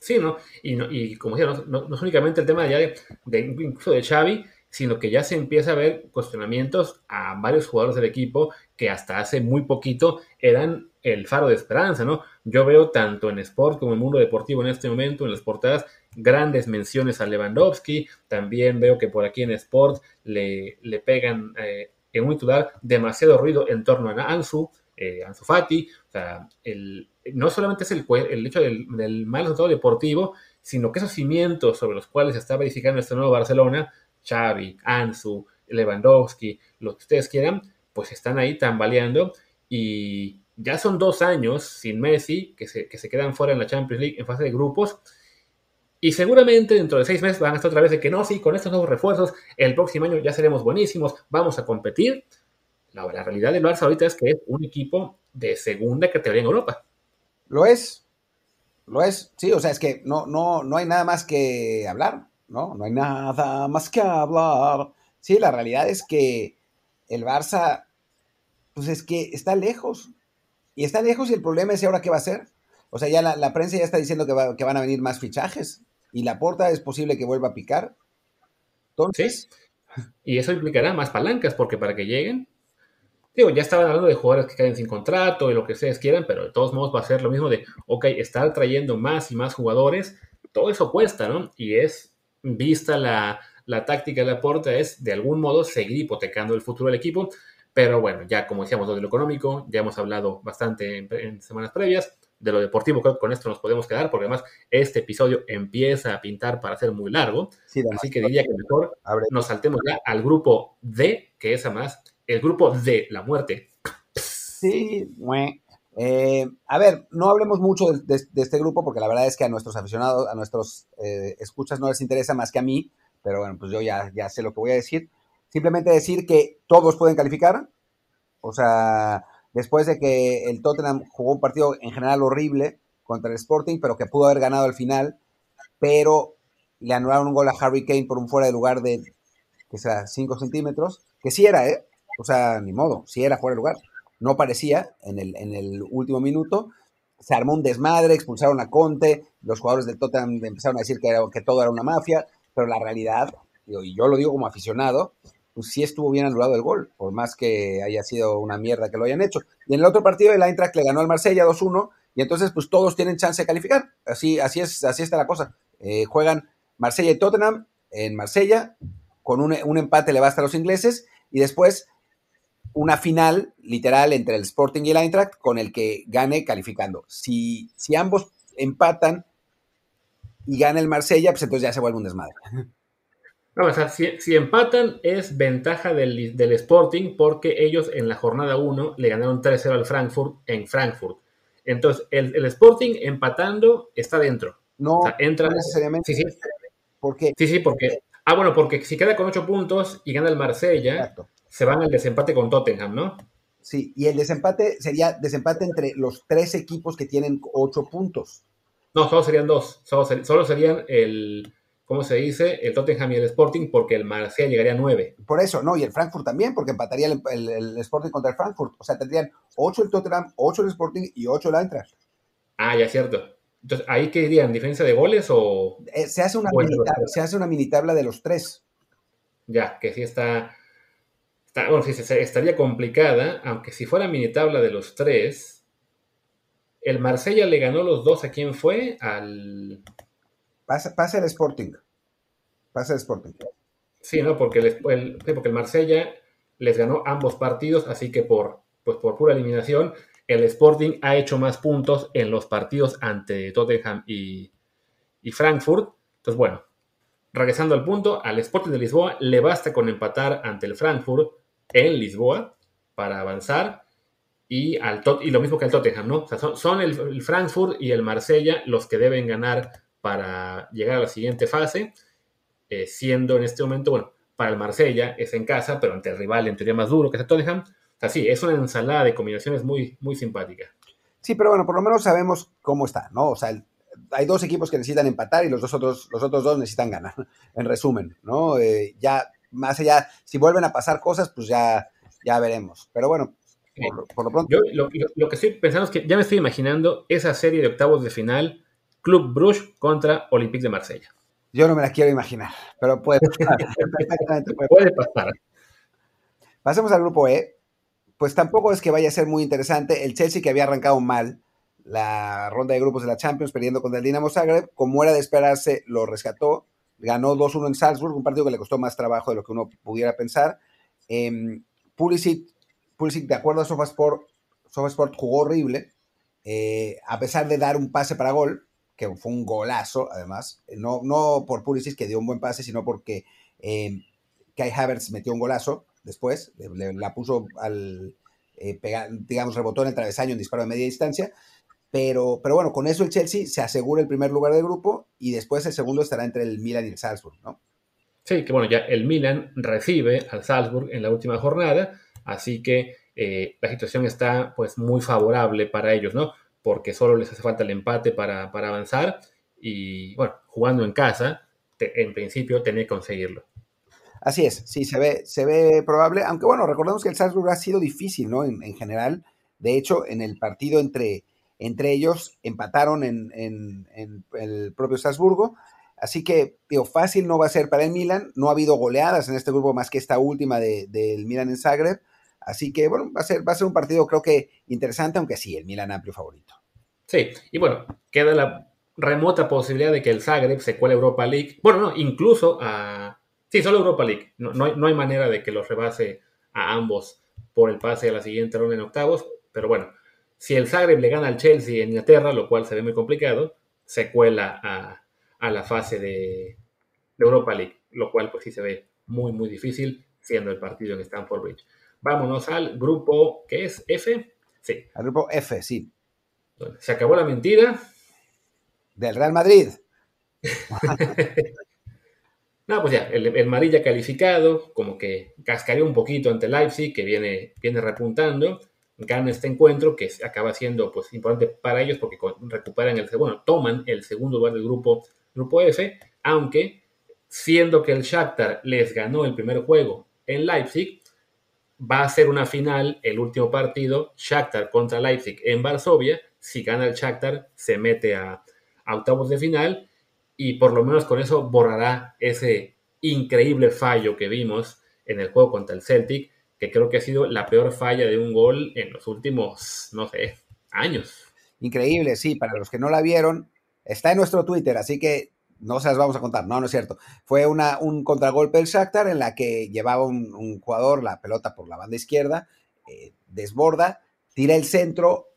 Sí, ¿no? Y, y como decía, no, es únicamente el tema ya de, de, incluso de Xavi, sino que ya se empieza a ver cuestionamientos a varios jugadores del equipo que hasta hace muy poquito eran el faro de esperanza, ¿no? Yo veo tanto en Sport como en el mundo deportivo en este momento, en las portadas, grandes menciones a Lewandowski, también veo que por aquí en Sport le, le pegan eh, en un titular demasiado ruido en torno a Ansu, eh, Ansu Fati, o sea, el, no solamente es el, hecho del, mal resultado deportivo, sino que esos cimientos sobre los cuales está verificando este nuevo Barcelona, Xavi, Ansu, Lewandowski, lo que ustedes quieran, pues están ahí tambaleando y ya son dos años sin Messi que se, que se quedan fuera en la Champions League en fase de grupos y seguramente dentro de seis meses van a estar otra vez de que no, sí, con estos nuevos refuerzos, el próximo año ya seremos buenísimos, vamos a competir. La, la realidad del Barça ahorita es que es un equipo de segunda categoría en Europa. Lo es, lo es, sí, o sea, es que no, no, no hay nada más que hablar, ¿no? No hay nada más que hablar. Sí, la realidad es que el Barça, pues es que está lejos. Y está lejos y el problema es ahora qué va a hacer. O sea, ya la, prensa ya está diciendo que, que van a venir más fichajes y la porta es posible que vuelva a picar. Entonces. Y eso implicará más palancas, porque para que lleguen, digo, ya estaban hablando de jugadores que caen sin contrato y lo que ustedes quieran, pero de todos modos va a ser lo mismo de, ok, estar trayendo más y más jugadores, todo eso cuesta, ¿no? Y es, vista la, táctica de la porta, es de algún modo seguir hipotecando el futuro del equipo. Pero bueno, ya como decíamos, lo de lo económico, ya hemos hablado bastante en semanas previas de lo deportivo, creo que con esto nos podemos quedar, porque además este episodio empieza a pintar para ser muy largo. así que diría que mejor nos saltemos ya al grupo D, que es además el grupo de la muerte. Sí, eh, a ver, no hablemos mucho de, este grupo porque la verdad es que a nuestros aficionados, a nuestros eh, escuchas no les interesa más que a mí, pero bueno, pues yo ya, ya sé lo que voy a decir. Simplemente decir que todos pueden calificar, o sea, después de que el Tottenham jugó un partido en general horrible contra el Sporting, pero que pudo haber ganado al final, pero le anularon un gol a Harry Kane por un fuera de lugar de, que sea, 5 centímetros, que sí era, ¿eh? O sea, ni modo, sí era fuera de lugar. No parecía en el, en el último minuto. Se armó un desmadre, expulsaron a Conte, los jugadores del Tottenham empezaron a decir que, que todo era una mafia, pero la realidad, y yo lo digo como aficionado, pues sí estuvo bien anulado el gol, por más que haya sido una mierda que lo hayan hecho. Y en el otro partido el Eintracht le ganó al Marsella 2-1 y entonces pues todos tienen chance de calificar. Así, así, es, así está la cosa. Eh, juegan Marsella y Tottenham en Marsella, con un, un, empate le basta a los ingleses y después una final literal entre el Sporting y el Eintracht con el que gane calificando. Si, si ambos empatan y gana el Marsella, pues entonces ya se vuelve un desmadre. No, o sea, si, empatan es ventaja del, Sporting porque ellos en la jornada 1 le ganaron 3-0 al Frankfurt en Frankfurt. Entonces, el, Sporting empatando está dentro. No, entra, necesariamente. Sí, sí. ¿Por qué? Sí, sí, porque. Ah, bueno, porque si queda con 8 puntos y gana el Marsella, se van al desempate con Tottenham, ¿no? Sí, y el desempate sería desempate entre los tres equipos que tienen 8 puntos. No, solo serían dos. solo serían el ¿cómo se dice? El Tottenham y el Sporting, porque el Marsella llegaría a 9. Por eso, no, y el Frankfurt también, porque empataría el, Sporting contra el Frankfurt. O sea, tendrían 8 el Tottenham, 8 el Sporting y 8 el Eintracht. Ah, ya cierto. Entonces, ¿ahí qué dirían? ¿Diferencia de goles o...? Eh, se, hace una mini tabla, se hace una mini tabla de los tres. Ya, que sí está... bueno, sí, estaría complicada, aunque si fuera mini tabla de los tres, el Marsella le ganó los dos a quién fue, al... Pasa, pasa el Sporting. Pasa el Sporting. Sí, ¿no? Porque el, porque el Marsella les ganó ambos partidos, así que por, pues por pura eliminación, el Sporting ha hecho más puntos en los partidos ante Tottenham y, y Frankfurt. Entonces, bueno, regresando al punto, al Sporting de Lisboa le basta con empatar ante el Frankfurt en Lisboa para avanzar y, al y lo mismo que el Tottenham, ¿no? O sea, son, el, el, Frankfurt y el Marsella los que deben ganar para llegar a la siguiente fase, eh, siendo en este momento, bueno, para el Marsella es en casa, pero ante el rival en teoría más duro que es el Tottenham. O sea, sí, es una ensalada de combinaciones muy, muy simpática. Sí, pero bueno, por lo menos sabemos cómo está, ¿no? O sea, hay dos equipos que necesitan empatar y los dos otros, los otros dos necesitan ganar, en resumen, ¿no? Eh, ya, más allá, si vuelven a pasar cosas, pues ya, ya veremos. Pero bueno, por, lo pronto. Yo lo, que estoy pensando es que ya me estoy imaginando esa serie de octavos de final, Club Bruges contra Olympique de Marsella. Yo no me la quiero imaginar, pero puede pasar. puede pasar. Pasemos al grupo E. Pues tampoco es que vaya a ser muy interesante. El Chelsea que había arrancado mal la ronda de grupos de la Champions perdiendo contra el Dinamo Zagreb, como era de esperarse, lo rescató. Ganó 2-1 en Salzburg, un partido que le costó más trabajo de lo que uno pudiera pensar. Eh, Pulisic, de acuerdo a SofaSport, SofaSport jugó horrible, eh, a pesar de dar un pase para gol, que fue un golazo, además, no, no por Pulisic que dio un buen pase, sino porque eh, Kai Havertz metió un golazo después, la puso al, eh, digamos, rebotó en el travesaño en disparo de media distancia, pero, pero bueno, con eso el Chelsea se asegura el primer lugar del grupo y después el segundo estará entre el Milan y el Salzburg, ¿no? Sí, que bueno, ya el Milan recibe al Salzburg en la última jornada, así que eh, la situación está pues muy favorable para ellos, ¿no? Porque solo les hace falta el empate para, para avanzar y bueno, jugando en casa, en principio tenía que conseguirlo. Así es, sí, se ve, se ve probable, aunque bueno, recordemos que el Salzburg ha sido difícil, ¿no? En, general, de hecho, en el partido entre, entre ellos empataron en, el propio Salzburgo, así que, digo, fácil no va a ser para el Milan, no ha habido goleadas en este grupo más que esta última del Milan en Zagreb, así que bueno, va a, ser, va a ser un partido creo que interesante, aunque sí, el Milan amplio favorito. Sí, y bueno, queda la remota posibilidad de que el Zagreb se cuele Europa League, bueno, no, incluso a Sí, solo Europa League. No, hay, manera de que los rebase a ambos por el pase a la siguiente ronda en octavos. Pero bueno, si el Zagreb le gana al Chelsea en Inglaterra, lo cual se ve muy complicado, se cuela a, la fase de, Europa League, lo cual pues sí se ve muy, muy difícil siendo el partido en Stamford Bridge. Vámonos al grupo, ¿qué es? ¿F? Sí. Al grupo F, sí. Se acabó la mentira. Del Real Madrid. No, pues ya, el, el ya calificado, como que cascaría un poquito ante Leipzig, que viene, viene repuntando, gana este encuentro, que acaba siendo pues importante para ellos porque recuperan el bueno, toman el segundo lugar del grupo, grupo F, aunque siendo que el Shakhtar les ganó el primer juego en Leipzig, va a ser una final, el último partido, Shakhtar contra Leipzig en Varsovia, si gana el Shakhtar se mete a octavos de final y por lo menos con eso borrará ese increíble fallo que vimos en el juego contra el Celtic, que creo que ha sido la peor falla de un gol en los últimos, no sé, años. Increíble, sí, para los que no la vieron, está en nuestro Twitter, así que no se las vamos a contar, no, no es cierto. Fue un contragolpe del Shakhtar en la que llevaba un, jugador la pelota por la banda izquierda, eh, desborda, tira el centro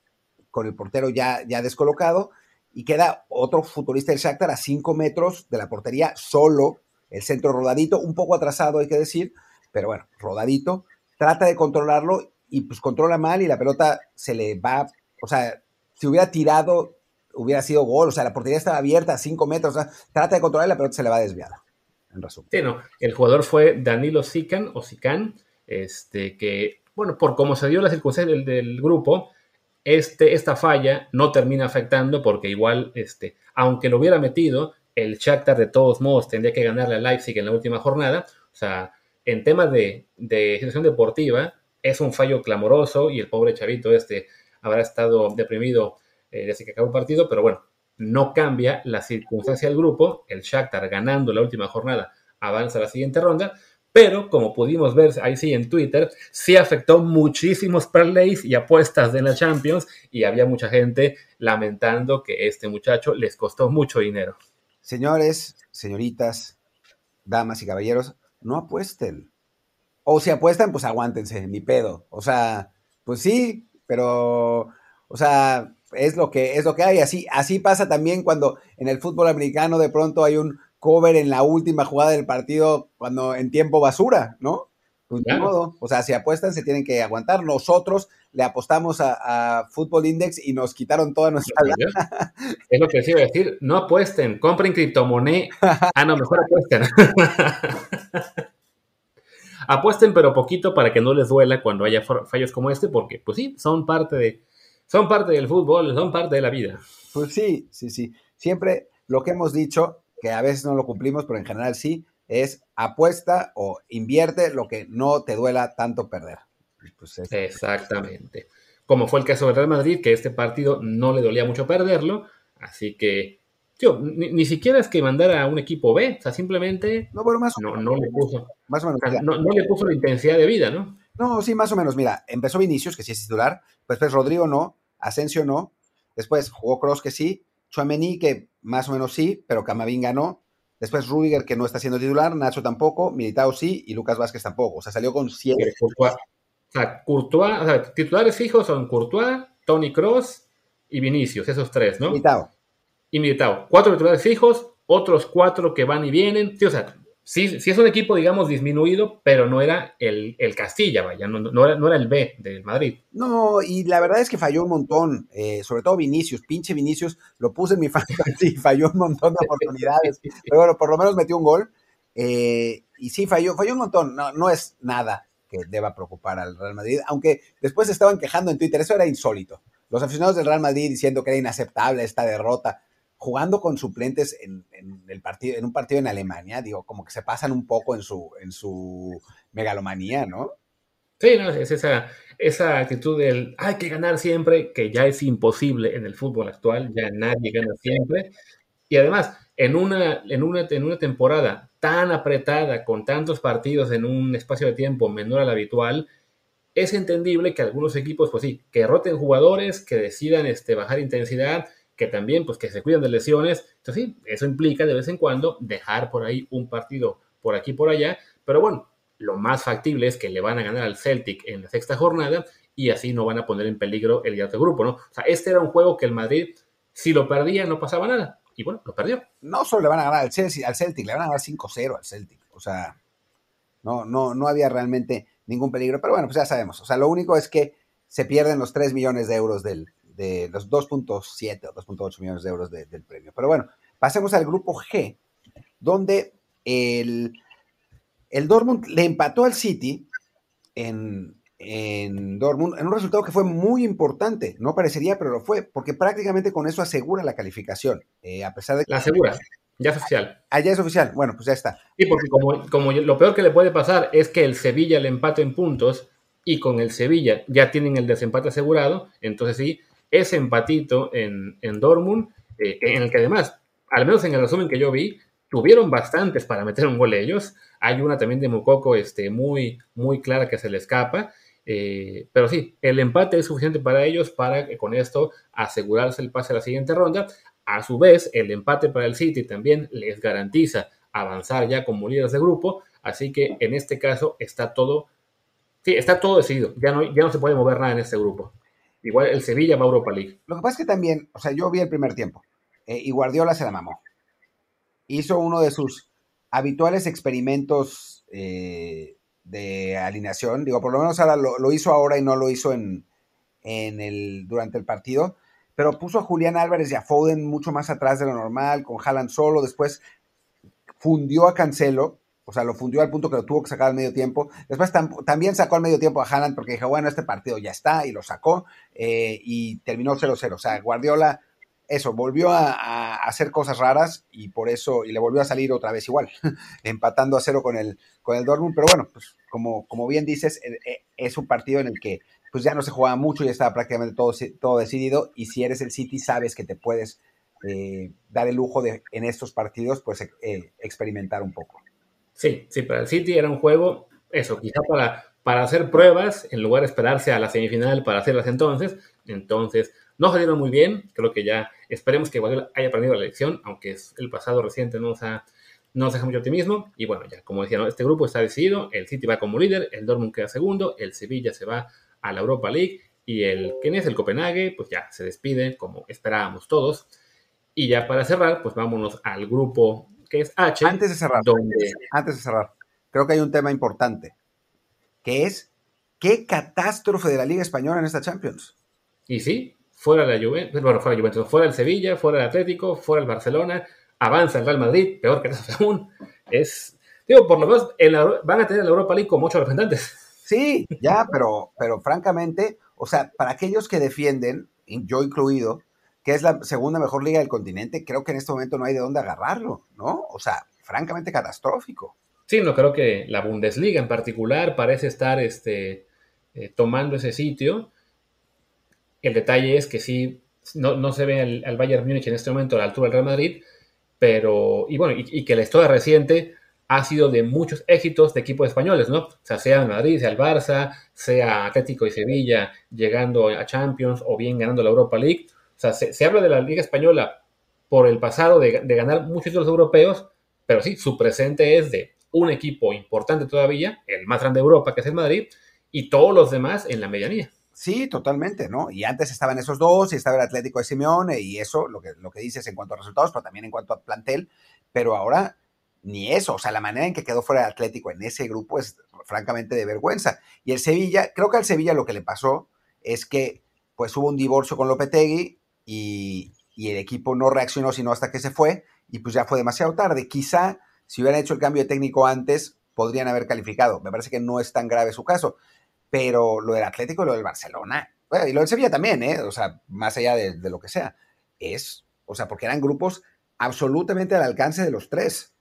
con el portero ya, ya descolocado y queda otro futbolista del Shakhtar a 5 metros de la portería, solo, el centro rodadito, un poco atrasado hay que decir, pero bueno, rodadito, trata de controlarlo y pues controla mal y la pelota se le va, o sea, si hubiera tirado hubiera sido gol, o sea, la portería estaba abierta a 5 metros, o sea, trata de controlar y la pelota se le va desviada, en resumen. Sí, no, el jugador fue Danilo Sican, o Sican, este, que, bueno, por cómo se dio la circunstancia del, del grupo, este, esta falla no termina afectando porque igual, este, aunque lo hubiera metido, el Shakhtar de todos modos tendría que ganarle a Leipzig en la última jornada. O sea, en temas de, de situación deportiva, es un fallo clamoroso y el pobre chavito este habrá estado deprimido eh, desde que acabó el partido, pero bueno, no cambia la circunstancia del grupo. El Shakhtar ganando la última jornada avanza a la siguiente ronda, pero como pudimos ver ahí sí en Twitter, sí afectó muchísimos parlays y apuestas de la Champions y había mucha gente lamentando que este muchacho les costó mucho dinero. Señores, señoritas, damas y caballeros, no apuesten. O si apuestan, pues aguántense, ni pedo. O sea, pues sí, pero, o sea, es lo que, es lo que hay. Así, así pasa también cuando en el fútbol americano de pronto hay un cover en la última jugada del partido cuando en tiempo basura, ¿no? Pues modo. O sea, si apuestan, se tienen que aguantar. Nosotros le apostamos a, a Football Index y nos quitaron toda nuestra lana. Es lo que les iba a decir. No apuesten, compren criptomoneda. Ah, no, mejor apuesten. apuesten, pero poquito para que no les duela cuando haya fallos como este, porque, pues sí, son parte de, son parte del fútbol, son parte de la vida. Pues sí, sí, sí. Siempre lo que hemos dicho, que a veces no lo cumplimos, pero en general sí, es apuesta o invierte lo que no te duela tanto perder. Pues Exactamente. Como fue el caso del Real Madrid, que este partido no le dolía mucho perderlo, así que Tío, ni, siquiera es que mandara a un equipo B, o sea, simplemente no, pero más no, no le puso, más o menos, no, no, le puso la intensidad de vida, ¿no? No, sí, más o menos. Mira, empezó Vinicius, que sí es titular, pues, pues Rodrigo no, Asensio no, después jugó Cross, que sí, Chuamení, que más o menos sí, pero Camavinga no, después Rudiger, que no está siendo titular, Nacho tampoco, Militao sí, y Lucas Vázquez tampoco, o sea, salió con siete. O sea, Courtois, o sea, titulares fijos son Courtois, Tony Cross y Vinicius, esos tres, ¿no? Militao Militao. Cuatro titulares fijos, otros cuatro que van y vienen. Sí, o sea, sí, es un equipo, digamos, disminuido, pero no era el, Castilla, vaya, no, era, no, era, el B del Madrid. No, y la verdad es que falló un montón, eh, sobre todo Vinicius, pinche Vinicius, lo puse en mi fantasy, falló un montón de oportunidades, pero bueno, por lo menos metió un gol. Eh, y sí, falló, falló un montón, no, no es nada que deba preocupar al Real Madrid, aunque después estaban quejando en Twitter, eso era insólito. Los aficionados del Real Madrid diciendo que era inaceptable esta derrota jugando con suplentes en, el partido, en un partido en Alemania, digo, como que se pasan un poco en su, en su megalomanía, ¿no? Sí, no, es esa, esa actitud del hay que ganar siempre, que ya es imposible en el fútbol actual, ya nadie gana siempre. Y además, en una, en una, en una temporada tan apretada, con tantos partidos en un espacio de tiempo menor al habitual, es entendible que algunos equipos, pues sí, que roten jugadores, que decidan este, bajar intensidad, que también pues que se cuidan de lesiones. Entonces sí, eso implica de vez en cuando dejar por ahí un partido por aquí por allá, pero bueno, lo más factible es que le van a ganar al Celtic en la sexta jornada y así no van a poner en peligro el de grupo, ¿no? O sea, este era un juego que el Madrid, si lo perdía, no pasaba nada. Y bueno, lo perdió. No solo le van a ganar al al Celtic, le van a ganar 5-0 al Celtic. O sea, no, no, no había realmente ningún peligro. Pero bueno, pues ya sabemos. O sea, lo único es que se pierden los 3 millones de euros del, de los 2.7 o 2.8 millones de euros del premio. Pero bueno, pasemos al grupo G, donde el, el Dortmund le empató al City en, en Dortmund en un resultado que fue muy importante. No parecería, pero lo fue, porque prácticamente con eso asegura la calificación, eh, a pesar de que... La asegura. Ya es oficial. Ah, ya es oficial. Bueno, pues ya está. Sí, porque como, como lo peor que le puede pasar es que el Sevilla le empate en puntos y con el Sevilla ya tienen el desempate asegurado, entonces sí, ese empatito en, en Dortmund, eh, en el que además, al menos en el resumen que yo vi, tuvieron bastantes para meter un gol ellos. Hay una también de Mukoko este, muy, muy clara que se le escapa. Eh, pero sí, el empate es suficiente para ellos para que con esto asegurarse el pase a la siguiente ronda. A su vez, el empate para el City también les garantiza avanzar ya como líderes de grupo. Así que en este caso está todo, sí, está todo decidido. Ya no, ya no se puede mover nada en este grupo. Igual el Sevilla va a Europa League. Lo que pasa es que también, o sea, yo vi el primer tiempo eh, y Guardiola se la mamó. Hizo uno de sus habituales experimentos eh, de alineación. Digo, por lo menos ahora lo, hizo ahora y no lo hizo en, en, el, durante el partido. Pero puso a Julián Álvarez y a Foden mucho más atrás de lo normal, con Haaland solo. Después fundió a Cancelo o sea, lo fundió al punto que lo tuvo que sacar al medio tiempo. Después también sacó al medio tiempo a Haaland porque dijo, bueno, este partido ya está y lo sacó eh, y terminó 0-0. O sea, Guardiola, eso, volvió a, hacer cosas raras y por eso, y le volvió a salir otra vez igual, empatando a cero con el, con el Dortmund. Pero bueno, pues como, como bien dices, eh, eh, es un partido en el que pues ya no se juega mucho, ya estaba prácticamente todo, todo decidido y si eres el City sabes que te puedes dar el lujo de en estos partidos pues experimentar un poco. Sí, sí, para el City era un juego, eso, quizá para, para hacer pruebas en lugar de esperarse a la semifinal para hacerlas entonces. Entonces, no salieron muy bien. Creo que ya esperemos que Guardiola haya aprendido la lección, aunque es el pasado reciente no nos, ha, no deja mucho optimismo. Y bueno, ya como decía, este grupo está decidido. El City va como líder, el Dortmund queda segundo, el Sevilla se va a la Europa League y el ¿quién es? El Copenhague, pues ya se despide como esperábamos todos. Y ya para cerrar, pues vámonos al grupo que es H. Antes de cerrar, antes de cerrar, creo que hay un tema importante, que es qué catástrofe de la Liga Española en esta Champions. Y sí, fuera la Juventus, bueno, fuera la Juventus, fuera el Sevilla, fuera el Atlético, fuera el Barcelona, avanza el Real Madrid, peor que eso aún. Es, digo, por lo menos van a tener la Europa League con muchos representantes. Sí, ya, pero, pero francamente, o sea, para aquellos que defienden yo incluido, que es la segunda mejor liga del continente, creo que en este momento no hay de dónde agarrarlo, ¿no? O sea, francamente catastrófico. Sí, no creo que la Bundesliga en particular parece estar este, eh, tomando ese sitio. El detalle es que sí, no, se ve al, Bayern Múnich en este momento a la altura del Real Madrid, pero, y bueno, y, que la historia reciente ha sido de muchos éxitos de equipos españoles, ¿no? O sea, sea el Madrid, sea el Barça, sea Atlético y Sevilla llegando a Champions o bien ganando la Europa League. O sea, se, habla de la Liga Española por el pasado de, ganar muchos títulos europeos, pero sí, su presente es de un equipo importante todavía, el más grande de Europa, que es el Madrid, y todos los demás en la medianía. Sí, totalmente, ¿no? Y antes estaban esos dos, y estaba el Atlético de Simeone, y eso, lo que, lo que dices en cuanto a resultados, pero también en cuanto a plantel, pero ahora ni eso, o sea, la manera en que quedó fuera el Atlético en ese grupo es francamente de vergüenza. Y el Sevilla, creo que al Sevilla lo que le pasó es que pues hubo un divorcio con Lopetegui y, el equipo no reaccionó sino hasta que se fue y pues ya fue demasiado tarde. Quizá si hubieran hecho el cambio de técnico antes, podrían haber calificado. Me parece que no es tan grave su caso. Pero lo del Atlético y lo del Barcelona, y lo del Sevilla también, ¿eh? O sea, más allá de, lo que sea, es, o sea, porque eran grupos absolutamente al alcance de los tres.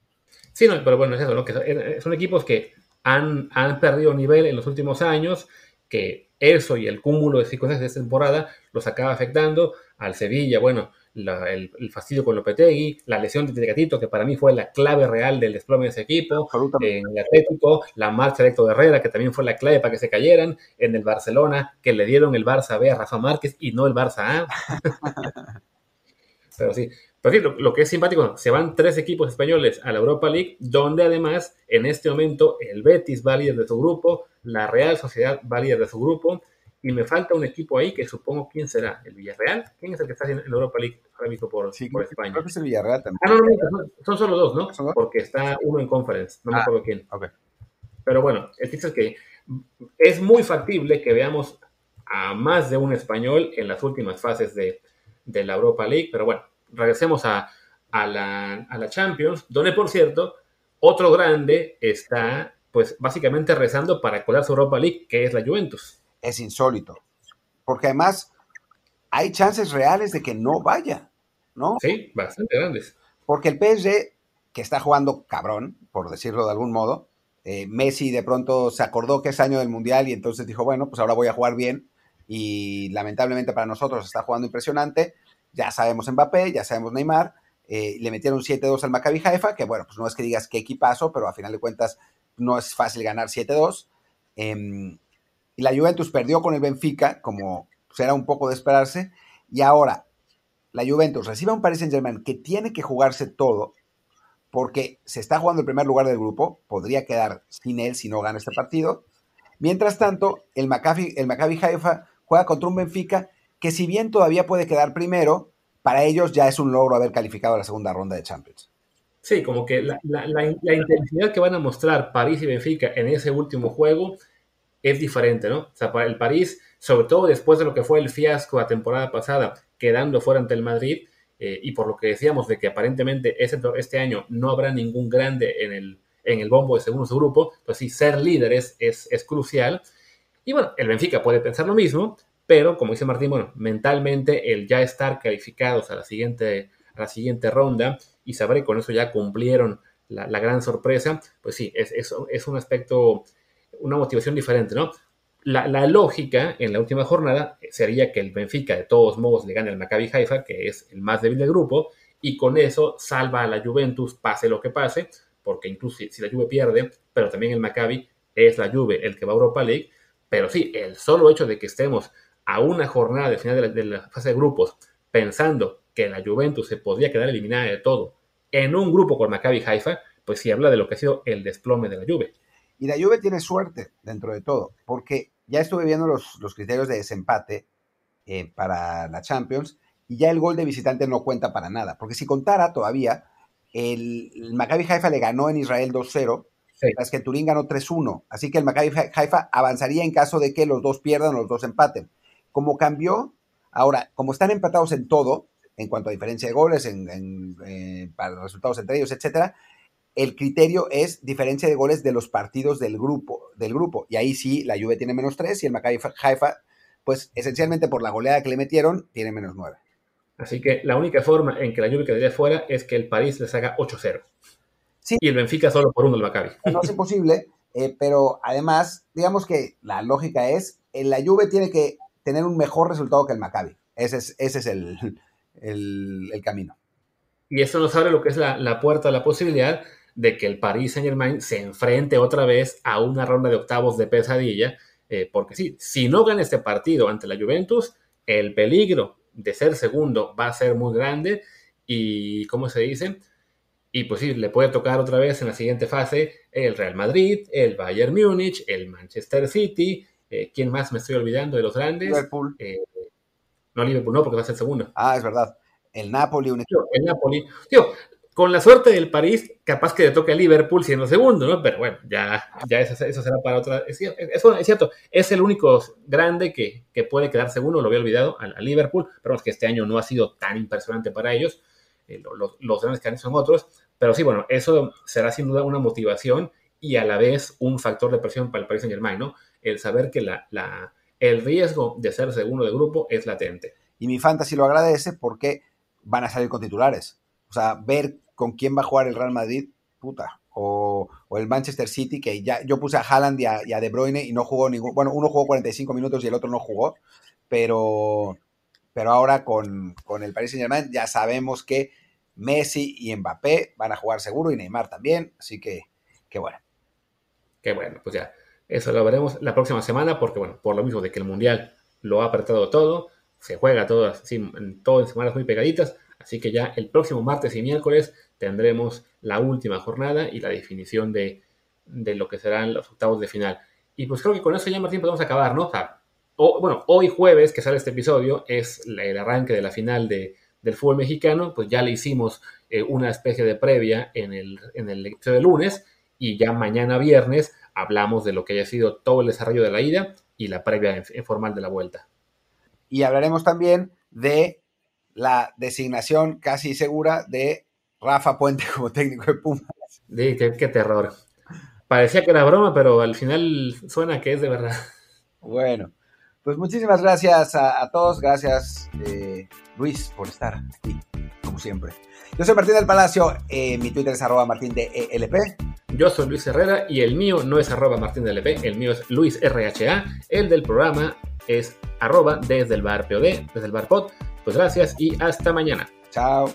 Sí, no, pero bueno, es eso, eh, son equipos que han, han perdido nivel en los últimos años, que eso y el cúmulo de circunstancias de esta temporada los acaba afectando al Sevilla, bueno, el, fastidio con Lopetegui, la lesión de Tecatito, que para mí fue la clave real del desplome de ese equipo, en el Atlético, la marcha de Héctor Herrera, que también fue la clave para que se cayeran, en el Barcelona, que le dieron el Barça B a Rafa Márquez y no el Barça A. Pero sí, pero sí, lo, que es simpático, se van tres equipos españoles a la Europa League, donde además en este momento el Betis va líder de su grupo, la Real Sociedad va líder de su grupo, y me falta un equipo ahí que supongo quién será, el Villarreal. ¿Quién es el que está en la Europa League ahora mismo por, por España? Creo que es el Villarreal también. Ah, no, no, son, solo dos, ¿no? Porque está uno en conference, no me ah, acuerdo quién. Pero bueno, el chiste es que es muy factible que veamos a más de un español en las últimas fases de, de la Europa League, pero bueno, regresemos a, la, Champions, donde por cierto, otro grande está pues básicamente rezando para colar su Europa League, que es la Juventus. Es insólito, porque además hay chances reales de que no vaya, ¿no? Sí, bastante grandes. Porque el PSG, que está jugando cabrón, por decirlo de algún modo, eh, Messi de pronto se acordó que es año del Mundial y entonces dijo, bueno, pues ahora voy a jugar bien y lamentablemente para nosotros está jugando impresionante ya sabemos Mbappé, ya sabemos Neymar, eh, le metieron 7-2 al Maccabi Haifa, que bueno, pues no es que digas qué equipazo, pero a final de cuentas no es fácil ganar 7-2. Em, y la Juventus perdió con el Benfica, como será un poco de esperarse, y ahora la Juventus recibe a un Paris Saint-Germain que tiene que jugarse todo, porque se está jugando el primer lugar del grupo, podría quedar sin él si no gana este partido. Mientras tanto, el Maccabi, el Maccabi Haifa juega contra un Benfica que si bien todavía puede quedar primero, para ellos ya es un logro haber calificado a la segunda ronda de Champions. Sí, como que la, intensidad que van a mostrar París y Benfica en ese último juego es diferente, ¿no? O sea, para el París, sobre todo después de lo que fue el fiasco la temporada pasada, quedando fuera ante el Madrid, eh, y por lo que decíamos de que aparentemente este, este año no habrá ningún grande en el, en el bombo de segundo grupo, pues sí, ser líder es, es, es crucial. Y bueno, el Benfica puede pensar lo mismo, pero como dice Martín, bueno, mentalmente el ya estar calificados a la siguiente, a la siguiente ronda y saber que con eso ya cumplieron la, gran sorpresa, pues sí, es, es, un aspecto, una motivación diferente, ¿no? La, lógica en la última jornada sería que el Benfica de todos modos le gane al Maccabi Haifa, que es el más débil del grupo, y con eso salva a la Juventus, pase lo que pase, porque incluso si, la Juve pierde, pero también el Maccabi es la Juve el que va a Europa League, pero sí, el solo hecho de que estemos a una jornada de final de la, fase de grupos, pensando que la Juventus se podría quedar eliminada de todo en un grupo con Maccabi Haifa, pues sí habla de lo que ha sido el desplome de la Juve. Y la Juve tiene suerte dentro de todo, porque ya estuve viendo los, los criterios de desempate eh, para la Champions y ya el gol de visitante no cuenta para nada, porque si contara todavía, el, Maccabi Haifa le ganó en Israel 2-0, mientras que Turín ganó 3-1, así que el Maccabi Haifa avanzaría en caso de que los dos pierdan o los dos empaten. Como cambió, ahora, como están empatados en todo, en cuanto a diferencia de goles, en, eh, para resultados entre ellos, etcétera, el criterio es diferencia de goles de los partidos del grupo, del grupo. Y ahí sí, la Juve tiene menos tres y el Maccabi Haifa pues esencialmente por la goleada que le metieron, tiene menos 9. Así que la única forma en que la Juve quedaría fuera es que el París les haga 8-0. Sí. Y el Benfica solo por uno el Maccabi. No es imposible, eh, pero además, digamos que la lógica es, la Juve tiene que tener un mejor resultado que el Maccabi. Ese es, ese es el, el, camino. Y eso nos abre lo que es la, la puerta a la posibilidad de que el Paris Saint Germain se enfrente otra vez a una ronda de octavos de pesadilla, eh, porque sí, si no gana este partido ante la Juventus, el peligro de ser segundo va a ser muy grande y, ¿cómo se dice? Y pues sí, le puede tocar otra vez en la siguiente fase el Real Madrid, el Bayern Múnich, el Manchester City, eh, ¿quién más me estoy olvidando de los grandes? Liverpool. Eh, no, Liverpool no, porque va a ser segundo. Ah, es verdad. El Napoli, un El Napoli. Tío, con la suerte del París, capaz que le toque a Liverpool siendo segundo, ¿no? Pero bueno, ya, ya eso, será para otra. Es, cierto, es el único grande que, puede quedar segundo, lo había olvidado, a, Liverpool, pero es que este año no ha sido tan impresionante para ellos. Eh, los, grandes que han son otros, pero sí, bueno, eso será sin duda una motivación y a la vez un factor de presión para el Paris Saint Germain, ¿no? El saber que la, la, el riesgo de ser segundo de grupo es latente. Y mi fantasy lo agradece porque van a salir con titulares. O sea, ver con quién va a jugar el Real Madrid, puta. O, el Manchester City, que ya yo puse a Haaland y a, De Bruyne y no jugó ningún. Bueno, uno jugó 45 minutos y el otro no jugó, pero, pero ahora con, el Paris Saint Germain ya sabemos que Messi y Mbappé van a jugar seguro y Neymar también, así que, que bueno. Qué bueno, pues ya, eso lo veremos la próxima semana, porque bueno, por lo mismo de que el Mundial lo ha apretado todo, se juega todo así, todo en semanas muy pegaditas, así que ya el próximo martes y miércoles tendremos la última jornada y la definición de, lo que serán los octavos de final. Y pues creo que con eso ya, Martín, podemos acabar, ¿no? O bueno, hoy jueves que sale este episodio es el arranque de la final de, del fútbol mexicano, pues ya le hicimos eh, una especie de previa en el, en el episodio de lunes y ya mañana viernes hablamos de lo que haya sido todo el desarrollo de la ida y la previa formal de la vuelta. Y hablaremos también de la designación casi segura de Rafa Puente como técnico de Pumas. Sí, qué, terror. Parecía que era broma, pero al final suena que es de verdad. Bueno, pues muchísimas gracias a, todos. Gracias, eh, Luis, por estar aquí, como siempre. Yo soy Martín del Palacio. Eh, mi Twitter es arroba martín de ELP. Yo soy Luis Herrera y el mío no es arroba martín de LP, el mío es Luis RHA. El del programa es arroba desde el bar POD, desde el bar pod. Pues gracias y hasta mañana. Chao.